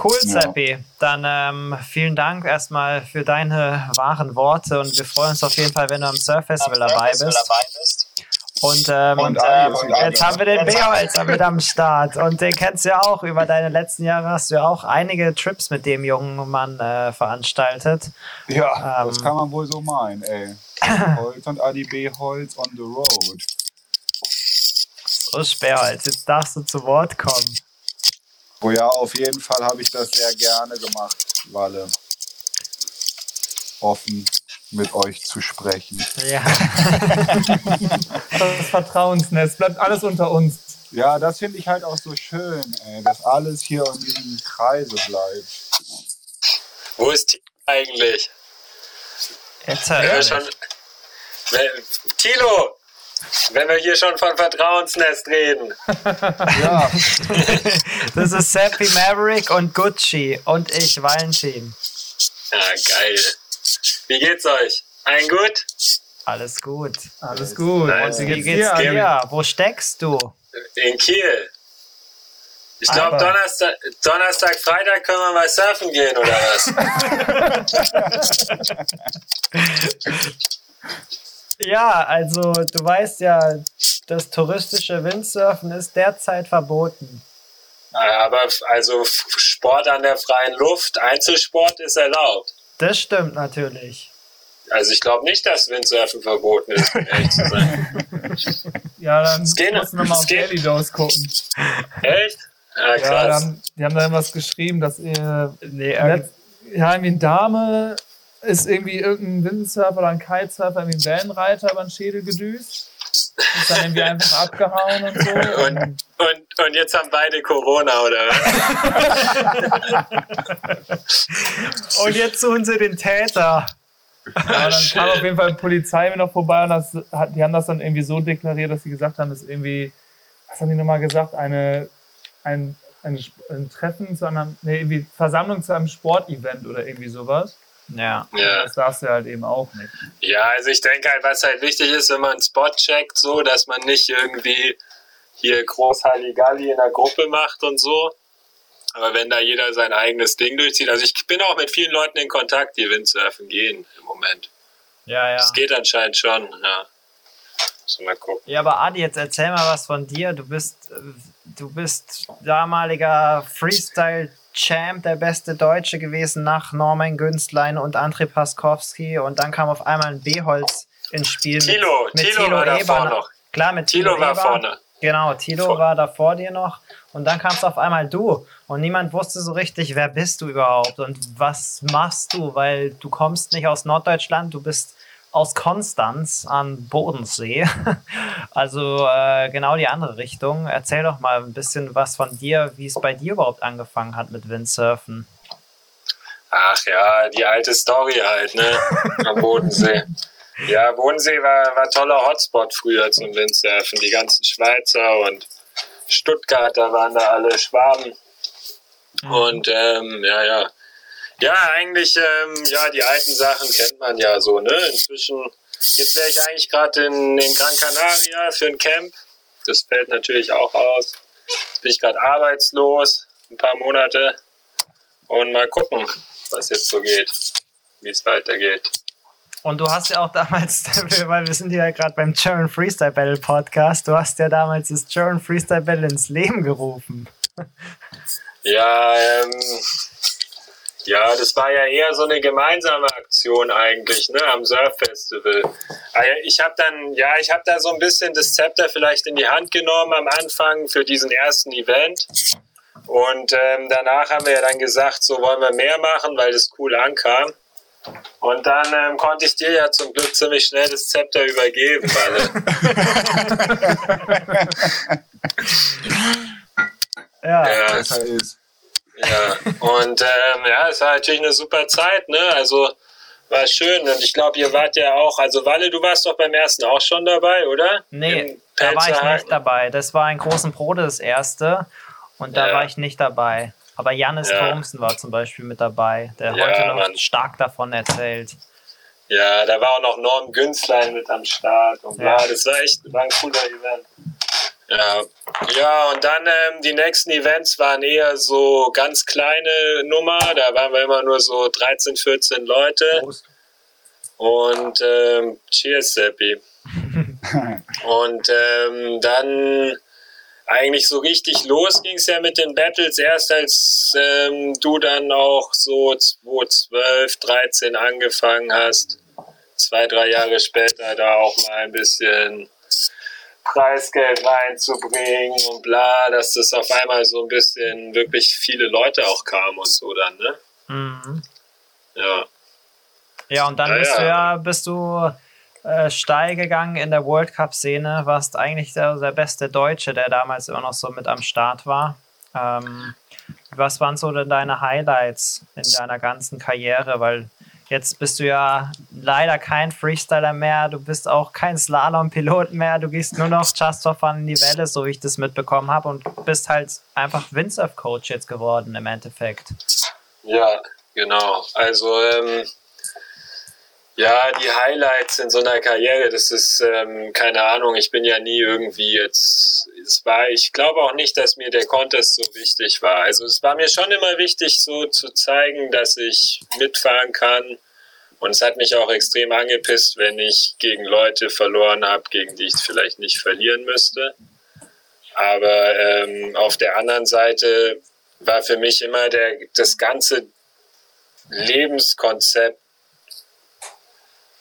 Cool, Ja. Seppi. Dann ähm, vielen Dank erstmal für deine wahren Worte und wir freuen uns auf jeden Fall, wenn du am Surf Festival dabei bist. Und, ähm, Und und Adi ähm, wieder jetzt da. haben wir den Beholzer mit am Start und den kennst du ja auch. Über deine letzten Jahre hast du ja auch einige Trips mit dem jungen Mann äh, veranstaltet. Ja, Ähm. das kann man wohl so meinen, ey. Holz und Adi B. Holz on the road. So, Sperrholz, jetzt darfst du zu Wort kommen. Oh ja, auf jeden Fall habe ich das sehr gerne gemacht, Walle. offen mit euch zu sprechen. Ja. [LAUGHS] Das Vertrauensnetz, bleibt alles unter uns. Ja, das finde ich halt auch so schön, ey, dass alles hier in diesem Kreise bleibt. Wo ist Tilo eigentlich? Jetzt wir hört schon, Tilo! Wenn wir hier schon von Vertrauensnest reden. [LAUGHS] Ja, Das ist Seppi Maverick und Gucci und ich, Valentin. Ja, geil. Wie geht's euch? Ein gut? Alles gut. Alles gut. Nice. Und Wie geht's geht's dir? dir? Wo steckst du? In Kiel. Ich glaube, Donnerstag, Donnerstag, Freitag können wir mal surfen gehen, oder was? [LAUGHS] Ja, also du weißt ja, das touristische Windsurfen ist derzeit verboten. Aber f- also Sport an der freien Luft, Einzelsport ist erlaubt. Das stimmt natürlich. Also ich glaube nicht, dass Windsurfen verboten ist, um ehrlich zu sein. [LAUGHS] Ja, dann geht noch. musst du nochmal auf Es geht. Daily Dose gucken. Echt? Ja, die krass. haben, die haben da irgendwas geschrieben, dass ihr Nee, ja, irgendwie eine Dame ist irgendwie irgendein Windsurfer oder ein Kitesurfer, irgendwie ein Wellenreiter über den Schädel gedüst. Ist dann irgendwie einfach abgehauen und so. [LAUGHS] Und, und, und jetzt haben beide Corona, oder was? [LAUGHS] und jetzt suchen sie den Täter. Ja, dann kam auf jeden Fall die Polizei noch vorbei und das hat, die haben das dann irgendwie so deklariert, dass sie gesagt haben, es ist irgendwie, was haben die nochmal gesagt, eine, ein, ein, ein Treffen zu einer, nee, irgendwie Versammlung zu einem Sportevent oder irgendwie sowas. Ja. Ja. Das darfst du halt eben auch nicht. ja, also ich denke halt, was halt wichtig ist, wenn man einen Spot checkt, so, dass man nicht irgendwie hier groß Halligalli in der Gruppe macht und so. Aber wenn da jeder sein eigenes Ding durchzieht, also ich bin auch mit vielen Leuten in Kontakt, die Windsurfen gehen im Moment. Ja, ja. Das geht anscheinend schon, ja. Müssen mal gucken. Ja, aber Adi, jetzt erzähl mal was von dir. Du bist, äh, du bist damaliger Freestyle-Champ, der beste Deutsche gewesen nach Norman Günstlein und André Paskowski. Und dann kam auf einmal ein B-Holz ins Spiel. mit- Thilo, mit Thilo war davor Eber. noch. Klar, mit Thilo war Eber. vorne. Genau, Tilo Vor- war da vor dir noch. Und dann kamst auf einmal du. Und niemand wusste so richtig, wer bist du überhaupt und was machst du, weil du kommst nicht aus Norddeutschland, du bist aus Konstanz am Bodensee. [LAUGHS] Also äh, genau die andere Richtung. Erzähl doch mal ein bisschen was von dir, wie es bei dir überhaupt angefangen hat mit Windsurfen. Ach ja, die alte Story halt, ne? [LAUGHS] Am Bodensee. Ja, Bodensee war, war toller Hotspot früher zum Windsurfen. Die ganzen Schweizer und Stuttgarter waren da alle Schwaben. Und ähm, ja, ja. Ja, eigentlich, ähm, ja, die alten Sachen kennt man ja so, ne? Inzwischen, jetzt wäre ich eigentlich gerade in, in Gran Canaria für ein Camp. Das fällt natürlich auch aus. Jetzt bin ich gerade arbeitslos, ein paar Monate. Und mal gucken, was jetzt so geht, wie es weitergeht. Und du hast ja auch damals, [LAUGHS] weil wir sind ja gerade beim German Freestyle Battle Podcast, du hast ja damals das German Freestyle Battle ins Leben gerufen. [LAUGHS] Ja, ähm, ja, das war ja eher so eine gemeinsame Aktion eigentlich, ne, am Surf Festival. Ah Ich habe dann, ja, ich habe da so ein bisschen das Zepter vielleicht in die Hand genommen am Anfang für diesen ersten Event. Und ähm, danach haben wir ja dann gesagt, so wollen wir mehr machen, weil das cool ankam. Und dann ähm, konnte ich dir ja zum Glück ziemlich schnell das Zepter übergeben, Walle. Ja. [LAUGHS] [LAUGHS] Ja, besser ist. Ja, und ähm, ja, es war natürlich eine super Zeit, ne? Also war schön. Und ich glaube, ihr wart ja auch, also Walle, du warst doch beim ersten auch schon dabei, oder? Nee, da war ich nicht dabei. Das war ein großen Brote das erste und da Ja. war ich nicht dabei. Aber Janis Ja. Thompson war zum Beispiel mit dabei, der Ja, heute noch Mann. stark davon erzählt. Ja, da war auch noch Norm Günzlein mit am Start und bla. Ja. Das war echt, war ein cooler Event. Ja, ja und dann ähm, die nächsten Events waren eher so ganz kleine Nummer. Da waren wir immer nur so 13, 14 Leute. Prost. Und ähm, cheers, Seppi. [LAUGHS] Und ähm, dann eigentlich so richtig los ging es ja mit den Battles erst, als ähm, du dann auch so 2012, 13 angefangen hast. Zwei, drei Jahre später da auch mal ein bisschen Preisgeld reinzubringen und bla, dass das auf einmal so ein bisschen wirklich viele Leute auch kamen und so dann, ne? Mhm. Ja. Ja, und dann Ja, bist ja. du ja, bist du äh, steil gegangen in der World Cup-Szene, warst eigentlich der, der beste Deutsche, der damals immer noch so mit am Start war. Ähm, was waren so denn deine Highlights in deiner ganzen Karriere? Weil jetzt bist du ja leider kein Freestyler mehr, du bist auch kein Slalom-Pilot mehr, du gehst nur noch just for fun in die Welle, so wie ich das mitbekommen habe, und bist halt einfach Windsurf-Coach jetzt geworden im Endeffekt. Ja, genau. Also, ähm, ja, die Highlights in so einer Karriere, das ist, ähm, keine Ahnung, ich bin ja nie irgendwie jetzt, es war, ich glaube auch nicht, dass mir der Contest so wichtig war. Also es war mir schon immer wichtig, so zu zeigen, dass ich mitfahren kann. Und es hat mich auch extrem angepisst, wenn ich gegen Leute verloren habe, gegen die ich vielleicht nicht verlieren müsste. Aber ähm, auf der anderen Seite war für mich immer der, das ganze Lebenskonzept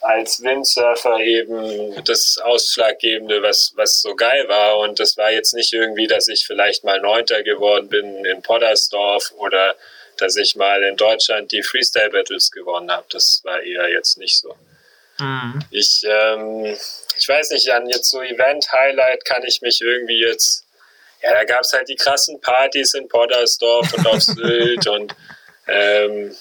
als Windsurfer eben das Ausschlaggebende, was, was so geil war. Und das war jetzt nicht irgendwie, dass ich vielleicht mal Neunter geworden bin in Poddersdorf oder dass ich mal in Deutschland die Freestyle Battles gewonnen habe. Das war eher jetzt nicht so. Mhm. Ich, ähm, ich weiß nicht, an jetzt so Event-Highlight kann ich mich irgendwie jetzt, ja, da gab es halt die krassen Partys in Poddersdorf und auf [LAUGHS] Sylt und ähm,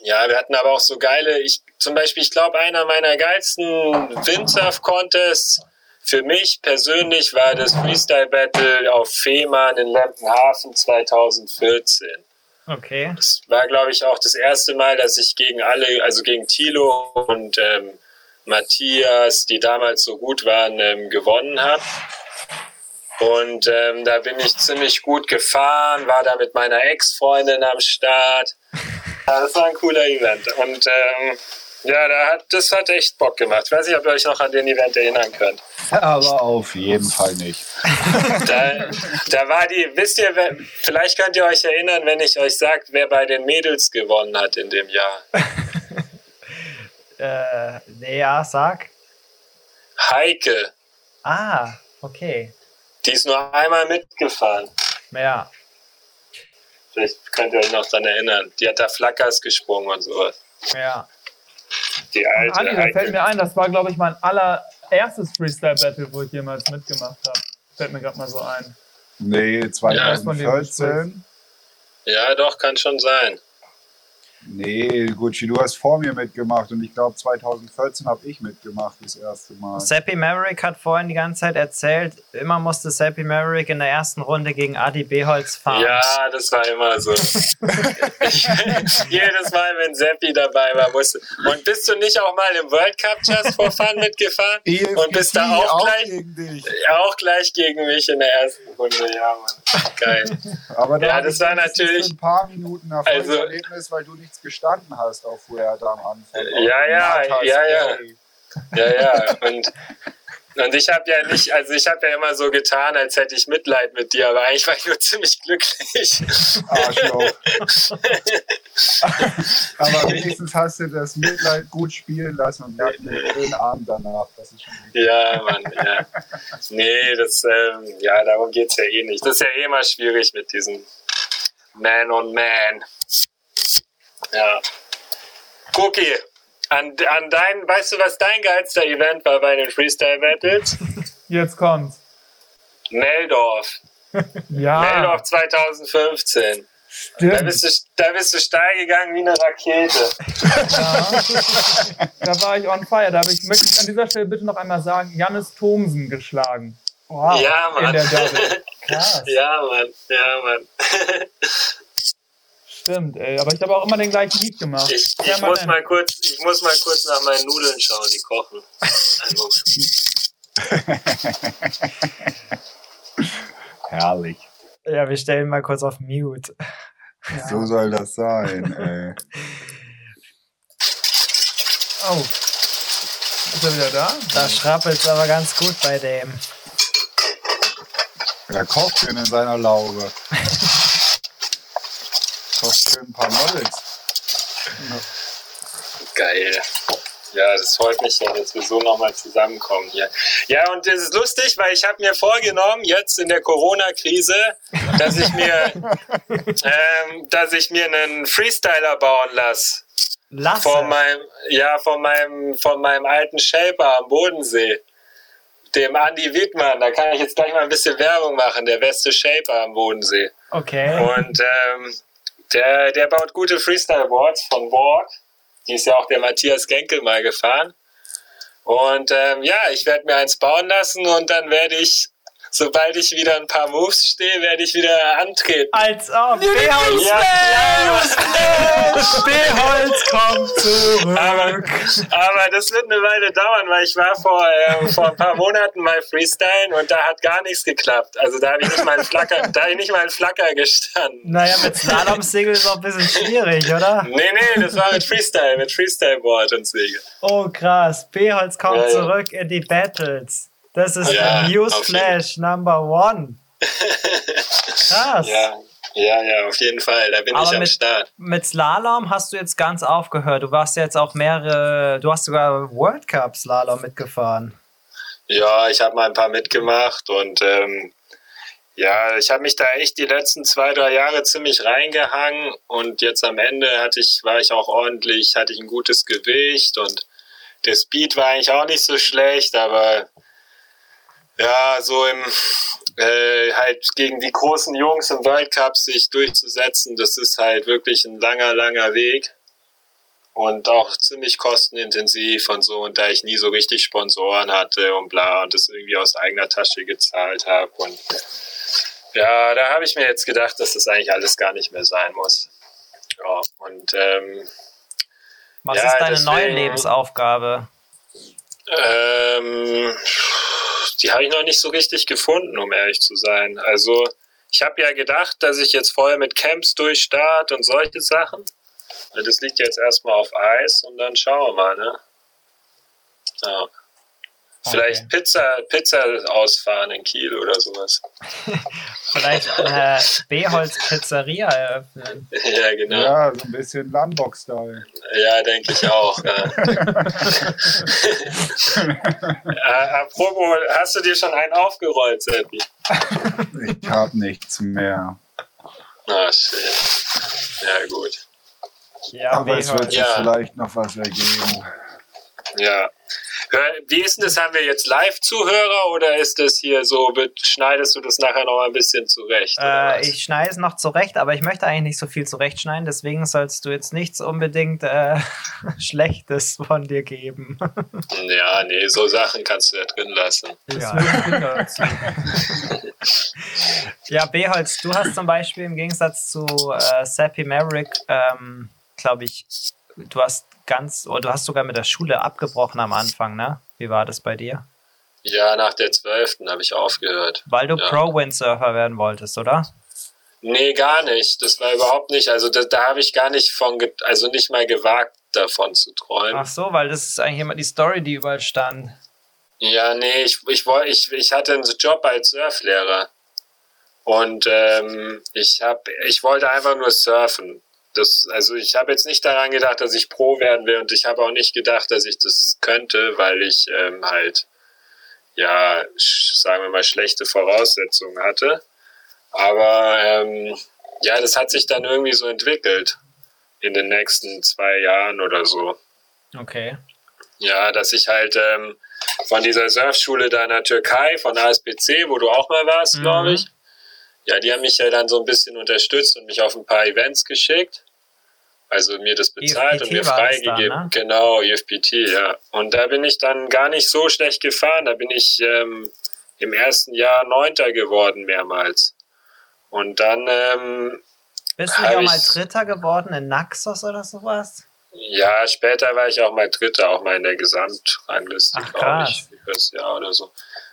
ja, wir hatten aber auch so geile, ich zum Beispiel, ich glaube, einer meiner geilsten Windsurf-Contests für mich persönlich war das Freestyle-Battle auf Fehmarn in Lempenhafen 2014. Okay. Das war, glaube ich, auch das erste Mal, dass ich gegen alle, also gegen Thilo und ähm, Matthias, die damals so gut waren, ähm, gewonnen habe. Und ähm, da bin ich ziemlich gut gefahren, war da mit meiner Ex-Freundin am Start. [LAUGHS] Das war ein cooler Event. Und ähm, ja, da hat, das hat echt Bock gemacht. Ich weiß nicht, ob ihr euch noch an den Event erinnern könnt. Aber auf jeden Fall nicht. [LAUGHS] Da, da war die, wisst ihr, vielleicht könnt ihr euch erinnern, wenn ich euch sage, wer bei den Mädels gewonnen hat in dem Jahr. [LAUGHS] Äh, nee, ja, sag. Heike, Ah, okay. die ist nur einmal mitgefahren. Ja. Vielleicht könnt ihr euch noch dran erinnern. Die hat da Flackers gesprungen und sowas. Ja. Die alte Andi, da fällt mir ein, das war, glaube ich, mein allererstes Freestyle-Battle, wo ich jemals mitgemacht habe. Fällt mir gerade mal so ein. Nee, von dem 2014. Ja, doch, kann schon sein. Nee, Gucci, du hast vor mir mitgemacht und ich glaube 2014 habe ich mitgemacht das erste Mal. Seppi Maverick hat vorhin die ganze Zeit erzählt, immer musste Seppi Maverick in der ersten Runde gegen Adi Beholz fahren. Ja, das war immer so. [LAUGHS] ich, jedes Mal, wenn Seppi dabei war, musste. Und bist du nicht auch mal im World Cup Just for Fun mitgefahren? [LAUGHS] Und bist da auch gleich- gegen dich. Auch gleich gegen mich in der ersten Runde, ja, Mann. Geil. Aber da Ja, das war natürlich- ein paar Minuten ein Also- Erfolgserlebnis, weil du nichts gestanden hast auf Fuerta am Anfang. Ja, ja, ja, ja. Ja, ja. Und, und ich habe ja nicht, also ich habe ja immer so getan, als hätte ich Mitleid mit dir, aber eigentlich war ich nur [LAUGHS] ziemlich glücklich. Arschloch. Aber wenigstens hast du das Mitleid gut spielen lassen und wir hatten einen schönen Abend danach. Das ist schon Ja, Mann, ja. Nee, das, ähm, ja, darum geht's ja eh nicht. Das ist ja eh immer schwierig mit diesem Man on Man. Ja. Cookie, an, an dein, weißt du, was dein geilster Event war bei den Freestyle Battles? Jetzt kommt's. Meldorf. [LAUGHS] Ja, Meldorf 2015. Da stimmt. bist, du, da bist du steil gegangen wie eine Rakete. Ja. Da war ich on fire. Da habe ich, möchte ich an dieser Stelle bitte noch einmal sagen, Jannis Thomsen geschlagen. Wow. Ja, In Mann. [LAUGHS] Krass. Ja, Mann. Ja, Mann. [LAUGHS] Stimmt, ey. Aber ich habe auch immer den gleichen Lied gemacht. Ich, ich, muss mal kurz, ich muss mal kurz nach meinen Nudeln schauen, die kochen. Einen Moment. [LAUGHS] herrlich. Ja, wir stellen mal kurz auf Mute. [LAUGHS] So soll das sein. Ey. [LAUGHS] Oh. Ist er wieder da? Da schrappelt es aber ganz gut bei dem. Er kocht schön in seiner Laube. Kocht schön ein paar Models. Geil. Ja, das freut mich ja, dass wir so nochmal zusammenkommen hier. Ja, und das ist lustig, weil ich habe mir vorgenommen, jetzt in der Corona-Krise, dass ich mir, [LAUGHS] ähm, dass ich mir einen Freestyler bauen lasse. Lasse. Von meinem, ja, von meinem, von meinem alten Shaper am Bodensee. Dem Andy Wittmann. Da kann ich jetzt gleich mal ein bisschen Werbung machen. Der beste Shaper am Bodensee. Okay. Und ähm, der, der baut gute Freestyle-Boards von Borg. Die ist ja auch der Matthias Genkel mal gefahren. Und ähm, ja, ich werde mir eins bauen lassen und dann werde ich, sobald ich wieder ein paar Moves stehe, werde ich wieder antreten. Als ob. B-Holz Ja, B-Holz kommt zurück. Aber, aber das wird eine Weile dauern, weil ich war vor, äh, vor ein paar Monaten mal Freestylen und da hat gar nichts geklappt. Also da habe ich nicht mal einen Flacker, da ich nicht mal einen Flacker gestanden. Naja, mit Slalom-Segel ist auch ein bisschen schwierig, oder? Nee, nee, das war mit Freestyle, mit Freestyle-Board und Segel. Oh, krass. B-Holz kommt Ja, ja. zurück in die Battles. Das ist Ja, Newsflash Number One. [LAUGHS] Krass. Ja, ja, ja, auf jeden Fall, da bin Aber ich am mit- Start. Mit Slalom hast du jetzt ganz aufgehört. Du warst jetzt auch mehrere, du hast sogar World Cup Slalom mitgefahren. Ja, ich habe mal ein paar mitgemacht und ähm, ja, ich habe mich da echt die letzten zwei, drei Jahre ziemlich reingehangen und jetzt am Ende hatte ich, war ich auch ordentlich, hatte ich ein gutes Gewicht und der Speed war eigentlich auch nicht so schlecht, aber ja, so im äh, halt gegen die großen Jungs im World Cup sich durchzusetzen, das ist halt wirklich ein langer, langer Weg und auch ziemlich kostenintensiv und so. Und da ich nie so richtig Sponsoren hatte und bla und das irgendwie aus eigener Tasche gezahlt habe und ja, da habe ich mir jetzt gedacht, dass das eigentlich alles gar nicht mehr sein muss. Ja, und ähm, Was Ja, ist deine neue deswegen- Lebensaufgabe? Ähm, die habe ich noch nicht so richtig gefunden, um ehrlich zu sein. Also, ich habe ja gedacht, dass ich jetzt vorher mit Camps durchstart und solche Sachen. Das liegt jetzt erstmal auf Eis und dann schauen wir mal, ne? Ja. Vielleicht Pizza, Pizza ausfahren in Kiel oder sowas. [LAUGHS] Vielleicht eine B-Holz Pizzeria eröffnen. Ja, genau. Ja, Ja, so ein bisschen Landbox-Style. denke ich auch. Ja. [LAUGHS] äh, apropos, hast du dir schon einen aufgerollt, Seppi? Ich hab nichts mehr. Ah, shit. Ja, gut. Ja, Aber es wird sich Ja. vielleicht noch was ergeben. Ja. Wie ist denn das? Haben wir jetzt Live-Zuhörer oder ist das hier so, schneidest du das nachher noch ein bisschen zurecht? Äh, ich schneide es noch zurecht, aber ich möchte eigentlich nicht so viel zurechtschneiden, deswegen sollst du jetzt nichts unbedingt äh, [LAUGHS] Schlechtes von dir geben. [LAUGHS] ja, nee, so Sachen kannst du ja drin lassen. Ja. [LAUGHS] Ja, B-Holz, du hast zum Beispiel im Gegensatz zu äh, Sappy Maverick, ähm, glaube ich, du hast ganz, oder du hast sogar mit der Schule abgebrochen am Anfang, ne? Wie war das bei dir? Ja, nach der 12. habe ich aufgehört. Weil du Ja. Pro-Windsurfer werden wolltest, oder? Nee, gar nicht. Das war überhaupt nicht. Also da, da habe ich gar nicht von, also nicht mal gewagt, davon zu träumen. Ach so, weil das ist eigentlich immer die Story, die überall stand. Ja, nee, ich, ich, ich, ich hatte einen Job als Surflehrer. Und ähm, ich, hab, ich wollte einfach nur surfen. Das, also ich habe jetzt nicht daran gedacht, dass ich Pro werden will und ich habe auch nicht gedacht, dass ich das könnte, weil ich ähm, halt, ja, sagen wir mal, schlechte Voraussetzungen hatte. Aber ähm, ja, das hat sich dann irgendwie so entwickelt in den nächsten zwei Jahren oder so. Okay. Ja, dass ich halt ähm, von dieser Surfschule da in der Türkei, von ASPC, wo du auch mal warst, Mhm. glaube ich. Ja, die haben mich ja dann so ein bisschen unterstützt und mich auf ein paar Events geschickt. Also mir das bezahlt IFPT und mir war das dann, freigegeben. ne? Genau, IFPT, ja. Und da bin ich dann gar nicht so schlecht gefahren. Da bin ich ähm, im ersten Jahr Neunter geworden mehrmals. Und dann, ähm, Bist du ja auch mal Dritter geworden in Naxos oder sowas? Ja, später war ich auch mal Dritter, auch mal in der Gesamtrangliste, glaube ich, übers Jahr oder so.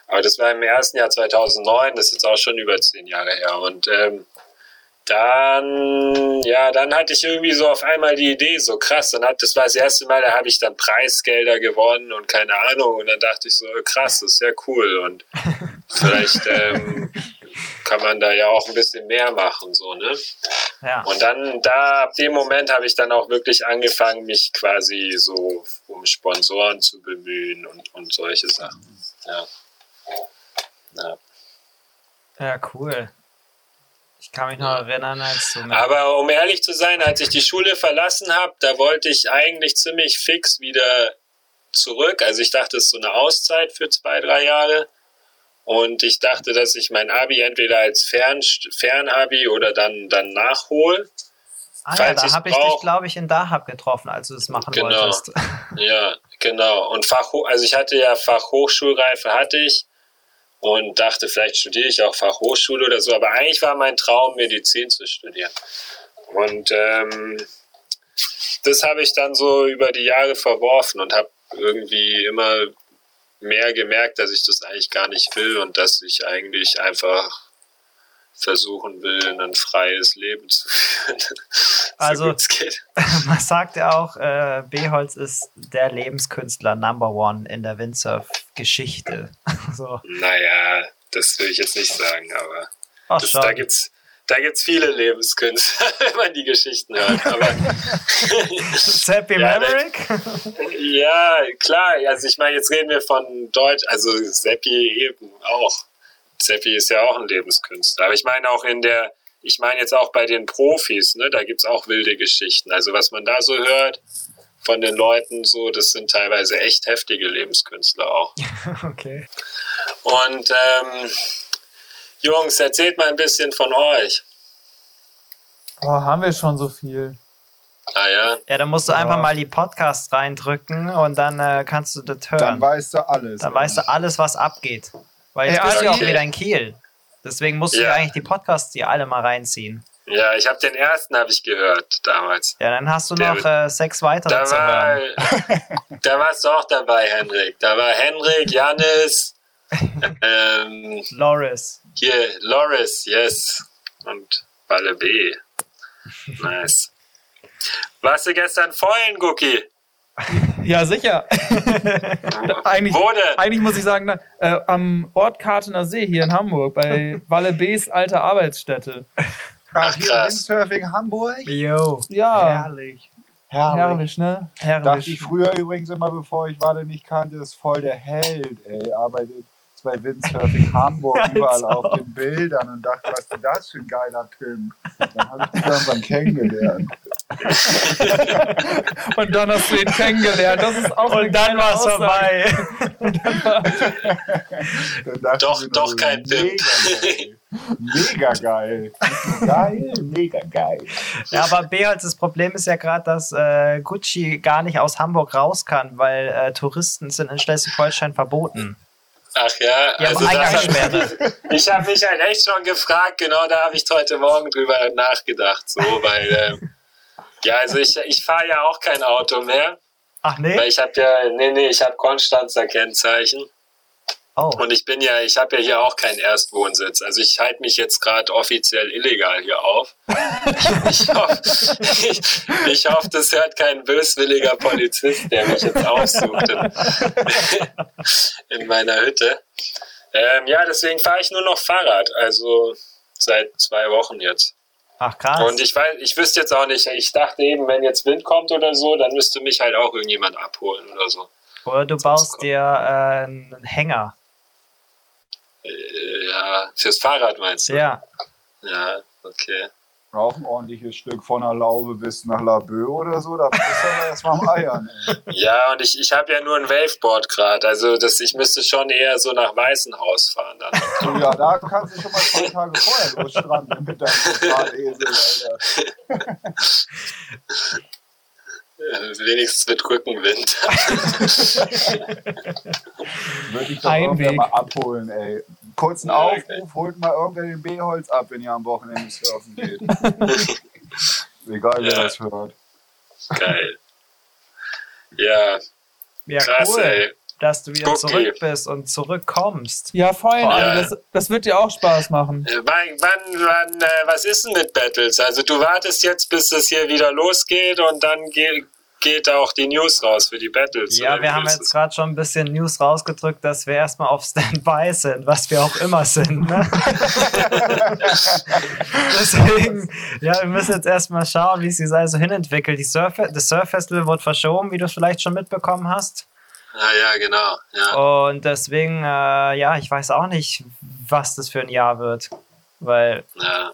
Aber das war im ersten Jahr 2009, das ist jetzt auch schon über zehn Jahre her. Und ähm, dann, ja, dann hatte ich irgendwie so auf einmal die Idee, so krass, dann hat, das war das erste Mal, da habe ich dann Preisgelder gewonnen und keine Ahnung. Und dann dachte ich so, krass, das ist ja cool. Und [LAUGHS] vielleicht ähm, kann man da ja auch ein bisschen mehr machen, so, ne? Ja. Und dann, da, ab dem Moment habe ich dann auch wirklich angefangen, mich quasi so um Sponsoren zu bemühen und, und solche Sachen. Ja. Ja. Ja, cool. Ich kann mich noch erinnern, als du Aber um ehrlich zu sein, als ich die Schule verlassen habe, da wollte ich eigentlich ziemlich fix wieder zurück. Also ich dachte, es ist so eine Auszeit für zwei, drei Jahre. Und ich dachte, dass ich mein Abi entweder als Fern, Fernabi oder dann, dann nachhole. Ah ja, da habe ich dich, glaube ich, in Dahab getroffen, als du das machen Genau. wolltest. [LAUGHS] Ja, genau. Und Fachho also ich hatte ja Fachhochschulreife hatte ich und dachte, vielleicht studiere ich auch Fachhochschule oder so. Aber eigentlich war mein Traum, Medizin zu studieren. Und ähm, das habe ich dann so über die Jahre verworfen und habe irgendwie immer mehr gemerkt, dass ich das eigentlich gar nicht will und dass ich eigentlich einfach versuchen will, ein freies Leben zu führen. [LAUGHS] so Also- es. [LAUGHS] Man sagt ja auch, äh, Beholz ist der Lebenskünstler Number One in der Windsurf-Geschichte. [LAUGHS] so. Naja, das will ich jetzt nicht sagen, aber Ach, das, da gibt's da gibt's viele Lebenskünstler, wenn man die Geschichten hört. Aber Seppi Ja, Maverick? ja, klar, also ich meine, jetzt reden wir von Deutsch, also Seppi eben auch. Seppi ist ja auch ein Lebenskünstler. Aber ich meine auch in der, ich meine jetzt auch bei den Profis, ne, da gibt's auch wilde Geschichten. Also was man da so hört von den Leuten, so, das sind teilweise echt heftige Lebenskünstler auch. [LAUGHS] okay. Und ähm, Jungs, erzählt mal ein bisschen von euch. Boah, haben wir schon so viel. Ah ja, Ja, dann musst du einfach Ja. mal die Podcasts reindrücken und dann äh, kannst du das hören. Dann weißt du alles. Dann weißt du alles, was abgeht. Weil jetzt Ey, bist du ja auch wieder in Kiel. Deswegen musst du Ja. ja eigentlich die Podcasts dir alle mal reinziehen. ja, ich habe den ersten habe ich gehört damals. Ja, dann hast du Der noch äh, sechs weitere Da zu war, hören. [LAUGHS] da warst du auch dabei, Henrik. Da war Henrik, Janis, [LAUGHS] ähm, Loris. hier Loris, yes und Balle B. [LAUGHS] Nice. Warst du gestern vollen, Gucki? Ja, sicher. [LAUGHS] eigentlich, Wo denn? eigentlich muss ich sagen, na, äh, am Ort Kartener See hier in Hamburg, bei [LAUGHS] Walle B's alter Arbeitsstätte. Ach, hier krass. Windsurfing Hamburg? Yo. Ja, Herrlich. herrlich, ne? Dachte Herrlich. ich früher übrigens immer, bevor ich Walle nicht kannte, ist voll der Held, ey. Bei Windsurfing Hamburg [LAUGHS] überall auf den Bildern und dachte, was ist denn das für ein geiler Pimp? Dann habe ich ihn irgendwann kennengelernt. [LAUGHS] Und dann hast du ihn kennengelernt. Das ist auch Und dann war es vorbei. Dann Doch, mir doch kein Pimp. Geil. Mega geil. Geil, mega geil. Ja, aber Beholz, das Problem ist ja gerade, dass äh, Gucci gar nicht aus Hamburg raus kann, weil äh, Touristen sind in Schleswig-Holstein verboten. Ach ja, haben also das, [LAUGHS] ich habe mich halt echt schon gefragt, genau da habe ich heute Morgen drüber nachgedacht, so, [LAUGHS] weil, ähm, ja, also ich, ich fahre ja auch kein Auto mehr, Ach nee? weil ich habe ja, nee, nee, ich habe Konstanzer Kennzeichen Oh. und ich bin ja, ich habe ja hier auch keinen Erstwohnsitz, also ich halte mich jetzt gerade offiziell illegal hier auf. Ich hoffe, ich, ich hoffe, das hört kein böswilliger Polizist, der mich jetzt aufsucht in, in meiner Hütte. Ähm, ja, deswegen fahre ich nur noch Fahrrad, also seit zwei Wochen jetzt. Ach krass. Und ich weiß, ich wüsste jetzt auch nicht, ich dachte eben, wenn jetzt Wind kommt oder so, dann müsste mich halt auch irgendjemand abholen oder so. Oder du baust dir äh, einen Hänger. Ja, fürs Fahrrad meinst du? Ja. Ja, okay. Auch ein ordentliches Stück von der Laube bis nach Laboe oder so. Da bist du [LAUGHS] erstmal am Eiern. Ey. Ja, und ich, ich habe ja nur ein Waveboard gerade, also das, ich müsste schon eher so nach Weißenhaus fahren dann. So, ja, da kannst du schon mal zwei Tage vorher losstranden mit deinem Totalesel, Alter. [LAUGHS] Wenigstens mit Rückenwind. [LAUGHS] Würde ich doch mal abholen, ey. Kurzen Aufruf, okay. holt mal irgendwer den B-Holz ab, wenn ihr am Wochenende surfen geht. [LAUGHS] Egal, wer Ja. das hört. Geil. Ja, Ja, krass, cool, ey. dass du wieder Gucki. zurück bist und zurückkommst. Ja, voll. Ja. Also das, das wird dir auch Spaß machen. Äh, Wann, wann, wann, äh, was ist denn mit Battles? Also du wartest jetzt, bis es hier wieder losgeht und dann ge geht auch die News raus für die Battles. Ja, wir haben jetzt es? gerade schon ein bisschen News rausgedrückt, dass wir erstmal auf Standby sind, was wir auch immer sind. Ne? [LAUGHS] Deswegen, ja, wir müssen jetzt erstmal schauen, wie sich das so hinentwickelt. Die Surf das Surf Festival wurde verschoben, wie du es vielleicht schon mitbekommen hast. Ah, ja, genau. Ja. Und deswegen, äh, ja, ich weiß auch nicht, was das für ein Jahr wird. Weil Ja.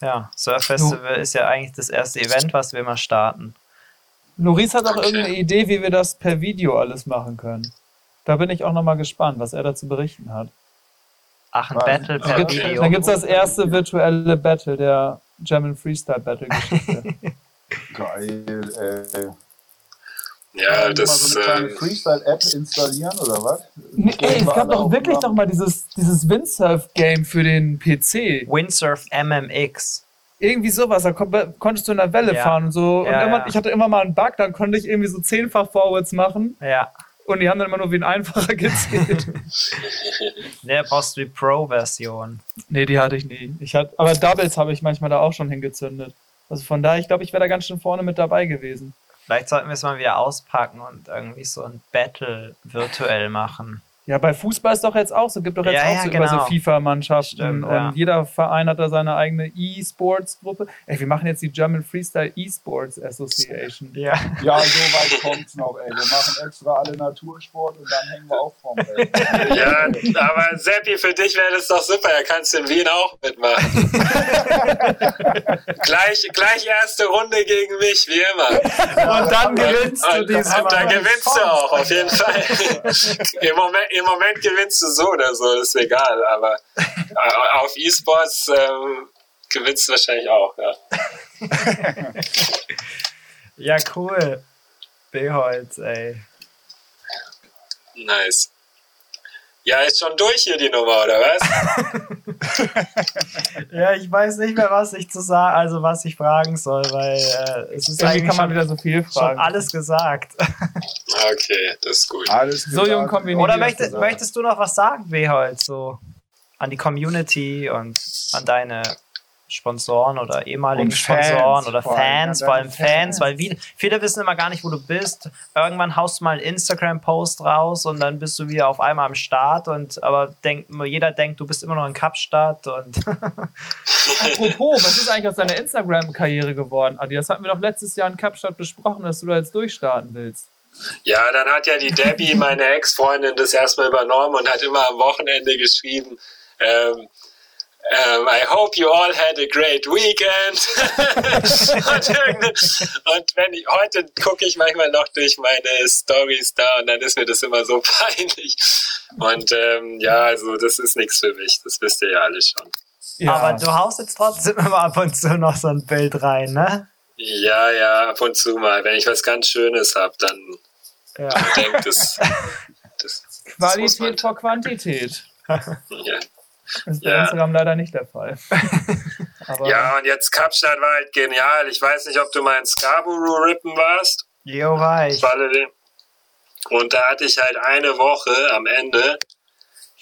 Ja, Surf Festival ist ja eigentlich das erste Event, was wir mal starten. Loris hat auch Okay. irgendeine Idee, wie wir das per Video alles machen können. Da bin ich auch nochmal gespannt, was er dazu berichten hat. Ach, ein Was? Battle per Dann Okay. Video. Dann gibt es das erste virtuelle Battle der German Freestyle Battle Geschichte. [LAUGHS] Geil, ey. Ja, Mal das. so eine kleine Ähm, Freestyle-App installieren oder was? nee, ey, es gab doch wirklich machen. noch mal dieses, dieses Windsurf-Game für den PC. Windsurf MMX. Irgendwie sowas, da kon konntest du in der Welle Ja. fahren und so. Und Ja, immer, ja. ich hatte immer mal einen Bug, dann konnte ich irgendwie so zehnfach Forwards machen Ja. und die haben dann immer nur wie ein einfacher [LAUGHS] gezählt. [LAUGHS] Ne, brauchst du die Pro-Version. nee, die hatte ich nie. Ich hatte, aber Doubles habe ich manchmal da auch schon hingezündet. Also von daher, ich glaube, ich wäre da ganz schön vorne mit dabei gewesen. Vielleicht sollten wir es mal wieder auspacken und irgendwie so ein Battle virtuell machen. Ja, bei Fußball ist doch jetzt auch so, gibt doch jetzt Ja, auch ja, so über so genau. FIFA-Mannschaften und ja. jeder Verein hat da seine eigene E-Sports-Gruppe. Ey, wir machen jetzt die German Freestyle E-Sports Association. Ja. Ja, so weit kommt's noch, ey. Wir machen extra alle Natursport und dann hängen wir auch vom Rest. ja, aber Seppi, für dich wäre das doch super. Da kannst du in Wien auch mitmachen. [LAUGHS] gleich, gleich erste Runde gegen mich, wie immer. Und dann gewinnst du Und, diesmal. und da gewinnst du auch, auf jeden Fall. [LAUGHS] Im Moment, Im Moment gewinnst du so oder so, ist egal. Aber äh, auf E-Sports ähm, gewinnst du wahrscheinlich auch, ja. [LAUGHS] Ja, cool. Beholz, ey. Nice. Ja, ist schon durch hier die Nummer, oder was? [LAUGHS] Ja, ich weiß nicht mehr, was ich zu sagen, also was ich fragen soll, weil äh, es ist Irgendwie eigentlich kann man schon, wieder so viel schon fragen. alles gesagt. Okay, das ist gut. Alles So jung nie Oder möchtest, möchtest du noch was sagen, Beholz, so an die Community und an deine Sponsoren oder ehemaligen Sponsoren oder vor allem Fans, an vor allem Fans, Fans. weil wie, viele wissen immer gar nicht, wo du bist. Irgendwann haust du mal einen Instagram-Post raus und dann bist du wieder auf einmal am Start und aber denk, jeder denkt, du bist immer noch in Kapstadt und [LAUGHS] Apropos, was ist eigentlich aus deiner Instagram-Karriere geworden, Adi? Das hatten wir doch letztes Jahr in Kapstadt besprochen, dass du da jetzt durchstarten willst. Ja, dann hat ja die Debbie, meine Ex-Freundin, das erstmal übernommen und hat immer am Wochenende geschrieben, ähm, ähm, I hope you all had a great weekend. [LAUGHS] und, und wenn ich, heute gucke ich manchmal noch durch meine Stories da und dann ist mir das immer so [LAUGHS] peinlich. Und ähm, ja, also das ist nichts für mich, das wisst ihr ja alle schon. Ja. aber du haust jetzt trotzdem immer ab und zu noch so ein Bild rein, ne? Ja, ja, ab und zu mal. Wenn ich was ganz Schönes habe, dann Ja. denkt [LAUGHS] man- Qualität vor Quantität. ja. Das ist bei Ja. Instagram leider nicht der Fall. [LAUGHS] Aber Ja, und jetzt Kapstadt war halt genial. Ich weiß nicht, ob du mal in Scarborough Rippen warst. Jo, war ich. Valerie. Und da hatte ich halt eine Woche am Ende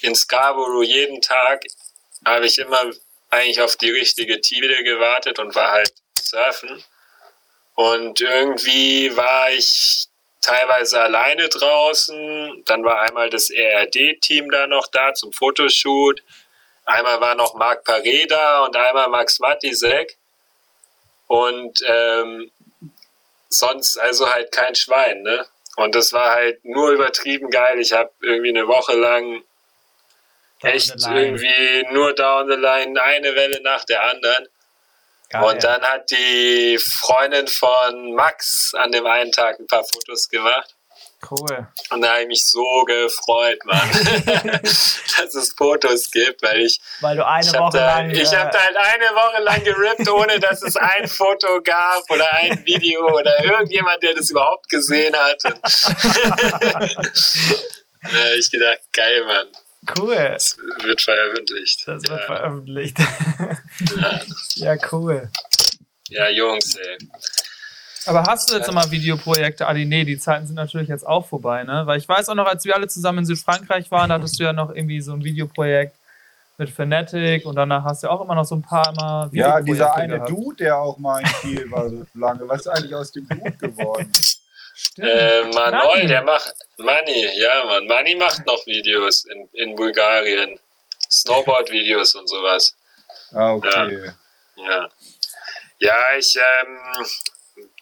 in Scarborough jeden Tag habe ich immer eigentlich auf die richtige Tide gewartet und war halt surfen. Und irgendwie war ich teilweise alleine draußen. Dann war einmal das ERD-Team da noch da zum Fotoshoot. Einmal war noch Marc Paré da und einmal Max Matisek. Und ähm, sonst also halt kein Schwein, ne? Und das war halt nur übertrieben geil. Ich habe irgendwie eine Woche lang Down echt irgendwie nur down the line eine Welle nach der anderen. Geil. Und dann hat die Freundin von Max an dem einen Tag ein paar Fotos gemacht. Cool. Und da habe ich mich so gefreut, Mann, [LAUGHS] dass es Fotos gibt, weil ich Weil du eine habe Woche da, lang. ich äh, hab da halt eine Woche lang gerippt, ohne dass es ein [LAUGHS] Foto gab oder ein Video oder irgendjemand, der das überhaupt gesehen hat. Und [LAUGHS] da hab ich gedacht, geil, Mann, cool. das wird veröffentlicht. Das wird ja, veröffentlicht. ja, ja, cool. ja, Jungs, ey. Aber hast du jetzt nochmal Videoprojekte? Adi, nee, die Zeiten sind natürlich jetzt auch vorbei, ne? Weil ich weiß auch noch, als wir alle zusammen in Südfrankreich waren, da hattest du ja noch irgendwie so ein Videoprojekt mit Fanatic und danach hast du auch immer noch so ein paar Mal Ja, dieser eine gehabt. Dude, der auch mal in Kiel war so lange. Was ist eigentlich aus dem Dude geworden? Stimmt. Äh, Manol, der macht, Mani, ja, Mann, Mani macht noch Videos in, in Bulgarien. Snowboard-Videos und sowas. Ah, okay. Ja. Ja, ich, ähm,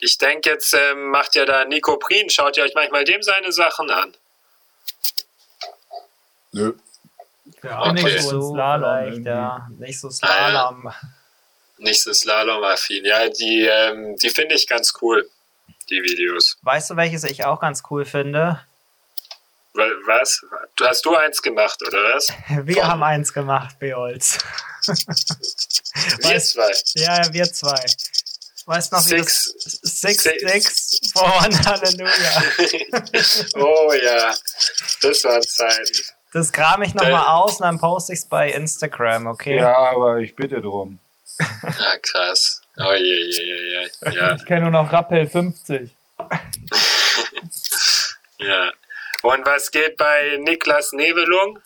ich denke jetzt, ähm, macht ja da Nico Prien, schaut ihr euch manchmal dem seine Sachen an. Nö. Ja, Okay. nicht so Slalom irgendwie. ja. Nicht so Slalom. Nicht so Slalom-affin. Ja, die, ähm, die finde ich ganz cool, die Videos. Weißt du, welches ich auch ganz cool finde? Wa- Was? Du hast du eins gemacht, oder was? [LAUGHS] Wir Von- haben eins gemacht, Beolz. Wir zwei. Ja, wir zwei. Weißt noch, wie das Six. Six, Six. Six, for one, Halleluja. [LAUGHS] oh ja, das waren Zeiten. Das kram ich nochmal Äh. aus und dann poste ich es bei Instagram, okay? Ja, aber ich bitte drum. Ja, krass. Oh je, je, je, je. Ja, Ich kenne nur noch Rappel 50. ja. Und was geht bei Niklas Nebelung?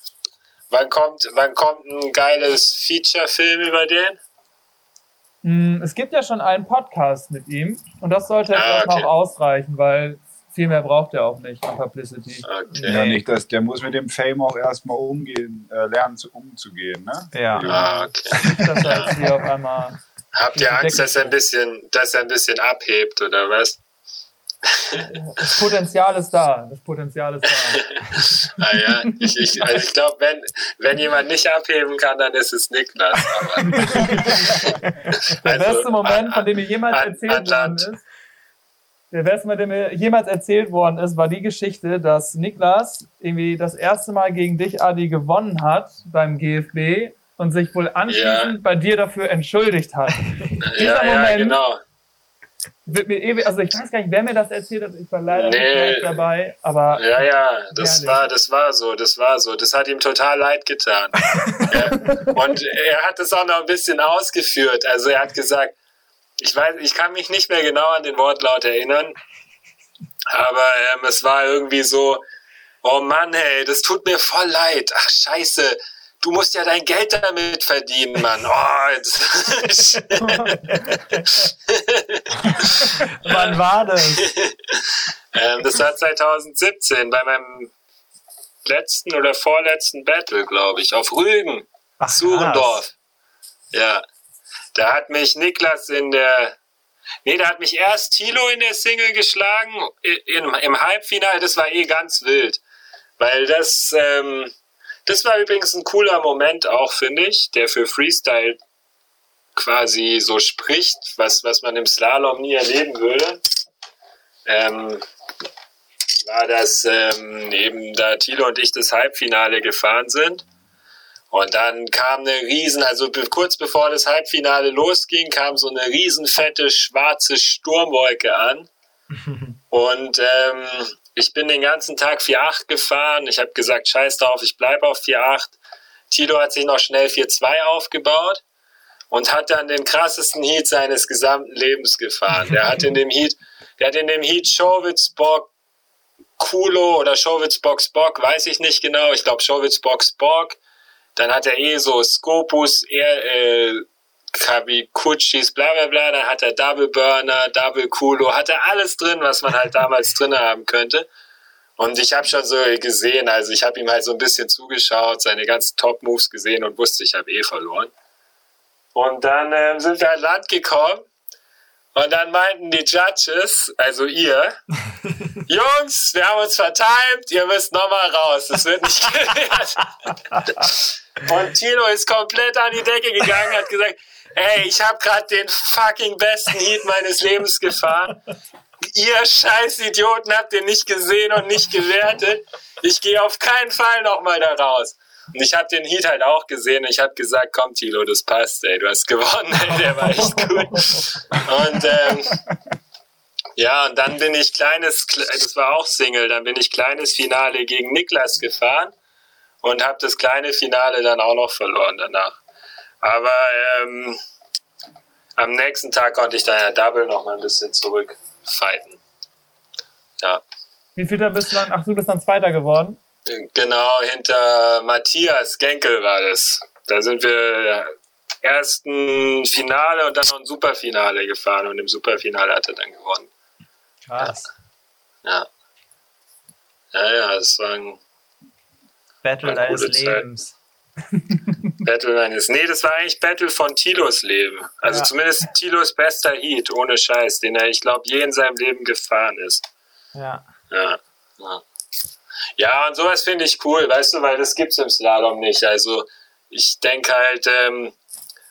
Wann kommt, wann kommt ein geiles Feature-Film über den? Hm, Es gibt ja schon einen Podcast mit ihm und das sollte jetzt Ah, erstmal okay. auch ausreichen, weil viel mehr braucht er auch nicht an Publicity. Okay. Ja, nicht, dass der muss mit dem Fame auch erstmal umgehen, äh, lernen zu, umzugehen, ne? Ja. Ah, okay. Nicht, dass er jetzt hier auf einmal. Habt ihr Angst, dass er ein bisschen, dass er ein bisschen abhebt, oder was? Das Potenzial ist da. Das Potenzial ist da. [LAUGHS] Ah ja, ich, ich, also ich glaube, wenn, wenn jemand nicht abheben kann, dann ist es Niklas. Der Also, beste Moment, an- von dem mir jemals an- erzählt an worden ist, der beste Moment, der mir jemals erzählt worden ist, war die Geschichte, dass Niklas irgendwie das erste Mal gegen dich, Adi, gewonnen hat beim GFB und sich wohl anschließend bei dir dafür entschuldigt hat. ja, ja, Moment- genau. Wird mir also ich weiß gar nicht, wer mir das erzählt hat, ich war leider Nee. nicht dabei, aber Ja, ja, das war, das war so, das war so. Das hat ihm total leid getan. [LAUGHS] ja. Und er hat es auch noch ein bisschen ausgeführt. Also er hat gesagt, ich weiß, ich kann mich nicht mehr genau an den Wortlaut erinnern, aber ähm, es war irgendwie so, oh Mann, hey, das tut mir voll leid. Ach scheiße, du musst ja dein Geld damit verdienen, Mann. Oh, jetzt. [LAUGHS] Wann war das? Ähm, das war 2017 bei meinem letzten oder vorletzten Battle, glaube ich, auf Rügen, Ach, Surendorf. Ja. Da hat mich Niklas in der. Nee, da hat mich erst Thilo in der Single geschlagen, i- im, im Halbfinale. Das war eh ganz wild. Weil das. Ähm, das war übrigens ein cooler Moment auch, finde ich, der für Freestyle quasi so spricht, was, was man im Slalom nie erleben würde. Ähm, war, dass ähm, eben da Thilo und ich das Halbfinale gefahren sind. Und dann kam eine riesen, also kurz bevor das Halbfinale losging, kam so eine riesen fette schwarze Sturmwolke an. [LAUGHS] Und ähm, ich bin den ganzen Tag 4-8 gefahren. Ich habe gesagt, scheiß drauf, ich bleibe auf 4-8. Tilo hat sich noch schnell 4-2 aufgebaut und hat dann den krassesten Heat seines gesamten Lebens gefahren. Der hat in dem Heat, der hat in dem Heat Schowitz, Bock, Kulo oder Schowitz, Box, Bock, weiß ich nicht genau. Ich glaube Schowitz, Box, Bock. Dann hat er eh so Scopus, er, äh, Kabikuchis, bla bla bla. Dann hat er Double Burner, Double Kulo, hat er alles drin, was man halt damals drin haben könnte. Und ich habe schon so gesehen, also ich habe ihm halt so ein bisschen zugeschaut, seine ganzen Top-Moves gesehen und wusste, ich habe eh verloren. Und dann ähm, sind wir an Land gekommen und dann meinten die Judges, also ihr, [LAUGHS] Jungs, wir haben uns vertimt, ihr müsst nochmal raus, das wird nicht [LAUGHS] gewährt. Und Tilo ist komplett an die Decke gegangen, hat gesagt, ey, ich habe gerade den fucking besten Heat meines Lebens gefahren. Ihr scheiß Idioten habt den nicht gesehen und nicht gewertet. Ich gehe auf keinen Fall nochmal da raus. Und ich habe den Heat halt auch gesehen ich habe gesagt, komm Tilo, das passt, ey, du hast gewonnen, ey, der war echt gut. Und ähm, ja, und dann bin ich kleines, das war auch Single, dann bin ich kleines Finale gegen Niklas gefahren und habe das kleine Finale dann auch noch verloren danach. Aber ähm, am nächsten Tag konnte ich dann ja Double noch mal ein bisschen zurückfighten. Ja, wie viel da bist du dann? Ach, du bist dann Zweiter geworden. genau hinter Matthias Genkel war das. Da sind wir ersten Finale und dann noch ein Superfinale gefahren und im Superfinale hat er dann gewonnen. Krass. Ja. Ja, ja, es war ein Battle Eine deines. Lebens. [LAUGHS] Battle meines. Nee, das war eigentlich Battle von Tilos Leben. Also Ja. zumindest Tilos bester Heat, ohne Scheiß, den er, ich glaube, je in seinem Leben gefahren ist. Ja. Ja. Ja, ja und sowas finde ich cool, weißt du, weil das gibt's im Slalom nicht. Also ich denke halt, ähm,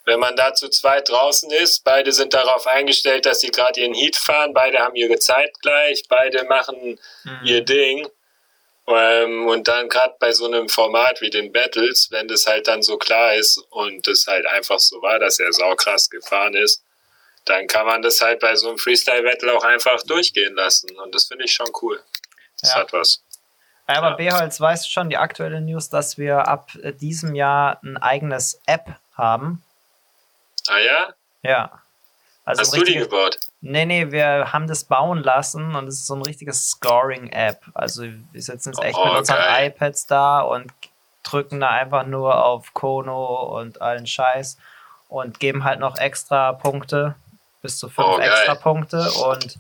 wenn man da zu zweit draußen ist, beide sind darauf eingestellt, dass sie gerade ihren Heat fahren, beide haben ihre Zeit gleich, beide machen Mhm. ihr Ding. Ähm, und dann gerade bei so einem Format wie den Battles, wenn das halt dann so klar ist und es halt einfach so war, dass er saukrass gefahren ist, dann kann man das halt bei so einem Freestyle-Battle auch einfach durchgehen lassen. Und das finde ich schon cool. Das Ja. hat was. Aber Ja. Beholz, weißt du schon die aktuelle News, dass wir ab äh, diesem Jahr ein eigenes App haben? Ah ja? Ja. Also Hast du die gebaut? Nee, nee, wir haben das bauen lassen und es ist so ein richtiges Scoring-App. Also wir sitzen jetzt echt Oh, mit unseren iPads da und drücken da einfach nur auf Kono und allen Scheiß und geben halt noch extra Punkte, bis zu fünf Oh, extra Punkte und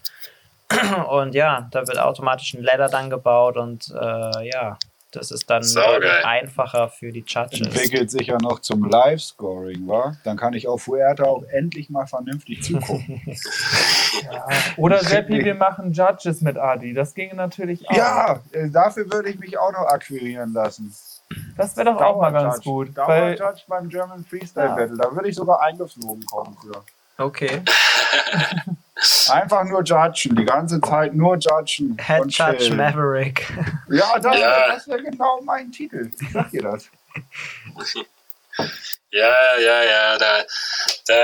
[CLEARS THROAT] und ja, da wird automatisch ein Ladder dann gebaut und äh, ja, das ist dann Saugeil. einfacher für die Judges. Entwickelt sich ja noch zum Live-Scoring, wa? Dann kann ich auf Fuerte auch endlich mal vernünftig zugucken. [LAUGHS] Oder Seppi, wir machen Judges mit Adi. Das ginge natürlich auch. ja, äh, dafür würde ich mich auch noch akquirieren lassen. Das wäre doch auch mal ganz Dauerjudge. gut. Weil, Dauerjudge beim German Freestyle Ja. Battle. Da würde ich sogar eingeflogen kommen für. Okay. [LAUGHS] Einfach nur judgen, die ganze Zeit nur judgen. Head und Judge chillen. Maverick. Ja, [LAUGHS] das, Ja. das wäre genau mein Titel. Ich sag dir das. [LAUGHS] Ja, ja, ja, da, da,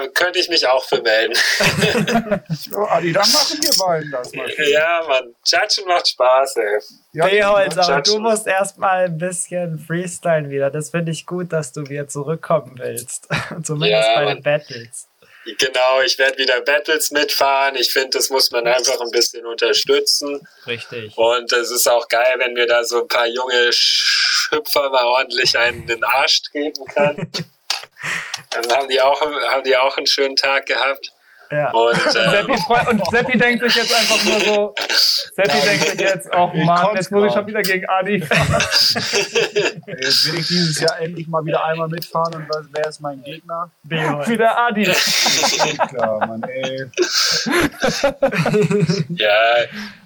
da könnte ich mich auch für melden. So, Adi, dann machen wir beiden das mal. ja, Mann, Judgen macht Spaß, ey. Ja, Beholz, aber Judgen. du musst erstmal ein bisschen freestylen wieder. Das finde ich gut, dass du wieder zurückkommen willst. Zumindest Ja, bei den Battles. Genau, ich werde wieder Battles mitfahren. Ich finde, das muss man einfach ein bisschen unterstützen. Richtig. Und es ist auch geil, wenn wir da so ein paar junge Hüpfer mal ordentlich einen in den Arsch treten können. [LAUGHS] Dann haben die auch, haben die auch einen schönen Tag gehabt. Ja. Und ähm, Seppi, freu- und Seppi denkt sich jetzt einfach nur so, Seppi denkt sich jetzt, oh Mann, jetzt muss ich schon wieder gegen Adi. [LAUGHS] Jetzt will ich dieses Jahr endlich mal wieder einmal mitfahren und was, wer ist mein Gegner? Beholz. [LAUGHS] wieder Adi. Klar, Mann, ey. Ja,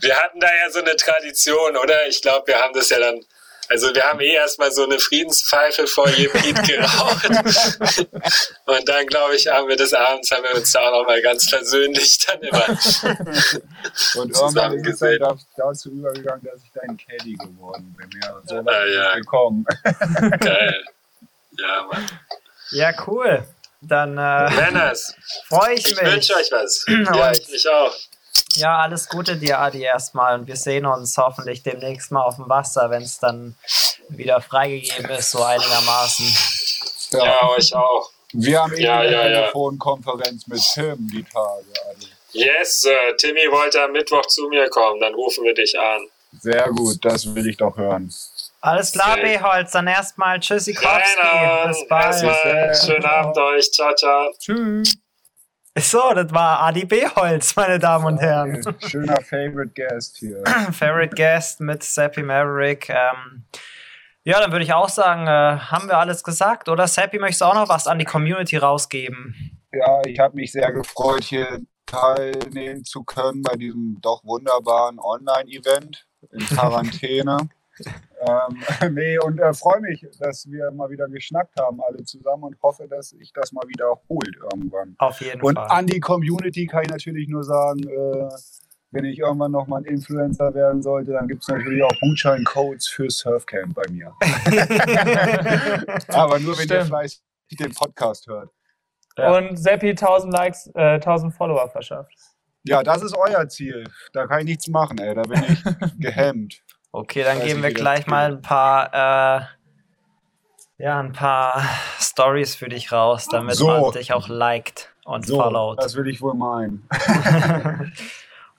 wir hatten da ja so eine Tradition, oder? Ich glaube, wir haben das ja dann. Also wir haben eh erstmal so eine Friedenspfeife vor jedem Lied [LAUGHS] geraucht. Und dann, glaube ich, haben wir des Abends, haben wir uns da auch nochmal ganz persönlich dann immer. [LAUGHS] Und irgendwann ist es dann da- dazu übergegangen, dass ich dein Caddy geworden bin. Ja, und so Ah, ja. gekommen. Geil. [LAUGHS] Ja, Mann. Ja, cool. Dann äh, Männers, freue ich ich mich. wünsche euch was. [CLEARS THROAT] Ja, ich mich auch. Ja, alles Gute dir, Adi, erstmal. Und wir sehen uns hoffentlich demnächst mal auf dem Wasser, wenn es dann wieder freigegeben ist, so einigermaßen. Ja. Ja, euch auch. Wir haben eben Ja, eine ja, ja. Telefonkonferenz mit Tim die Tage. Also. Yes, Sir. Timmy wollte am Mittwoch zu mir kommen, dann rufen wir dich an. Sehr gut, das will ich doch hören. Alles klar, Sehr- Beholz. Dann erstmal Tschüssikowski. Reinhard, Bis bald. schönen Abend euch. Ciao, ciao. Tschüss. So, das war Adi Beholz, meine Damen und Herren. Schöner Favorite Guest hier. [CLEARS THROAT] Favorite Guest mit Sappy Maverick. Ähm, ja, dann würde ich auch sagen, äh, haben wir alles gesagt, oder? Sappy, möchtest du auch noch was an die Community rausgeben? Ja, ich habe mich sehr gefreut, hier teilnehmen zu können bei diesem doch wunderbaren Online-Event in [LAUGHS] Quarantäne. Ähm, [LAUGHS] nee, und äh, freue mich, dass wir mal wieder geschnackt haben, alle zusammen und hoffe, dass sich das mal wiederholt irgendwann. Auf jeden Und Fall. an die Community kann ich natürlich nur sagen, äh, wenn ich irgendwann nochmal ein Influencer werden sollte, dann gibt es natürlich auch Gutscheincodes für Surfcamp bei mir. [LAUGHS] Aber nur, wenn ihr Stimmt. fleißig den Podcast hört. Ja. Und Seppi 1000 Likes, äh, 1000 Follower verschafft. Ja, das ist euer Ziel. Da kann ich nichts machen, ey. Da bin ich [LAUGHS] gehemmt. Okay, dann geben wir gleich mal ein paar, äh, ja, ein paar Stories für dich raus, damit So. man dich auch liked und So, followt. das will ich wohl meinen. [LAUGHS]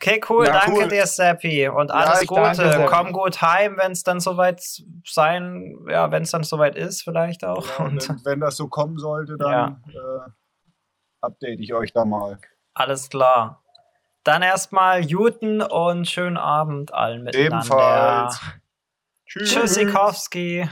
Okay, cool, Ja, danke cool. dir, Seppi. Und alles ich Gute. danke. Komm gut heim, wenn es dann soweit sein, ja, wenn es dann soweit ist, vielleicht auch. Ja, und wenn, wenn das so kommen sollte, dann äh, update ich euch da mal. alles klar. Dann erstmal Juten und schönen Abend allen miteinander. Ebenfalls. Tschüss. Tschüssikowski.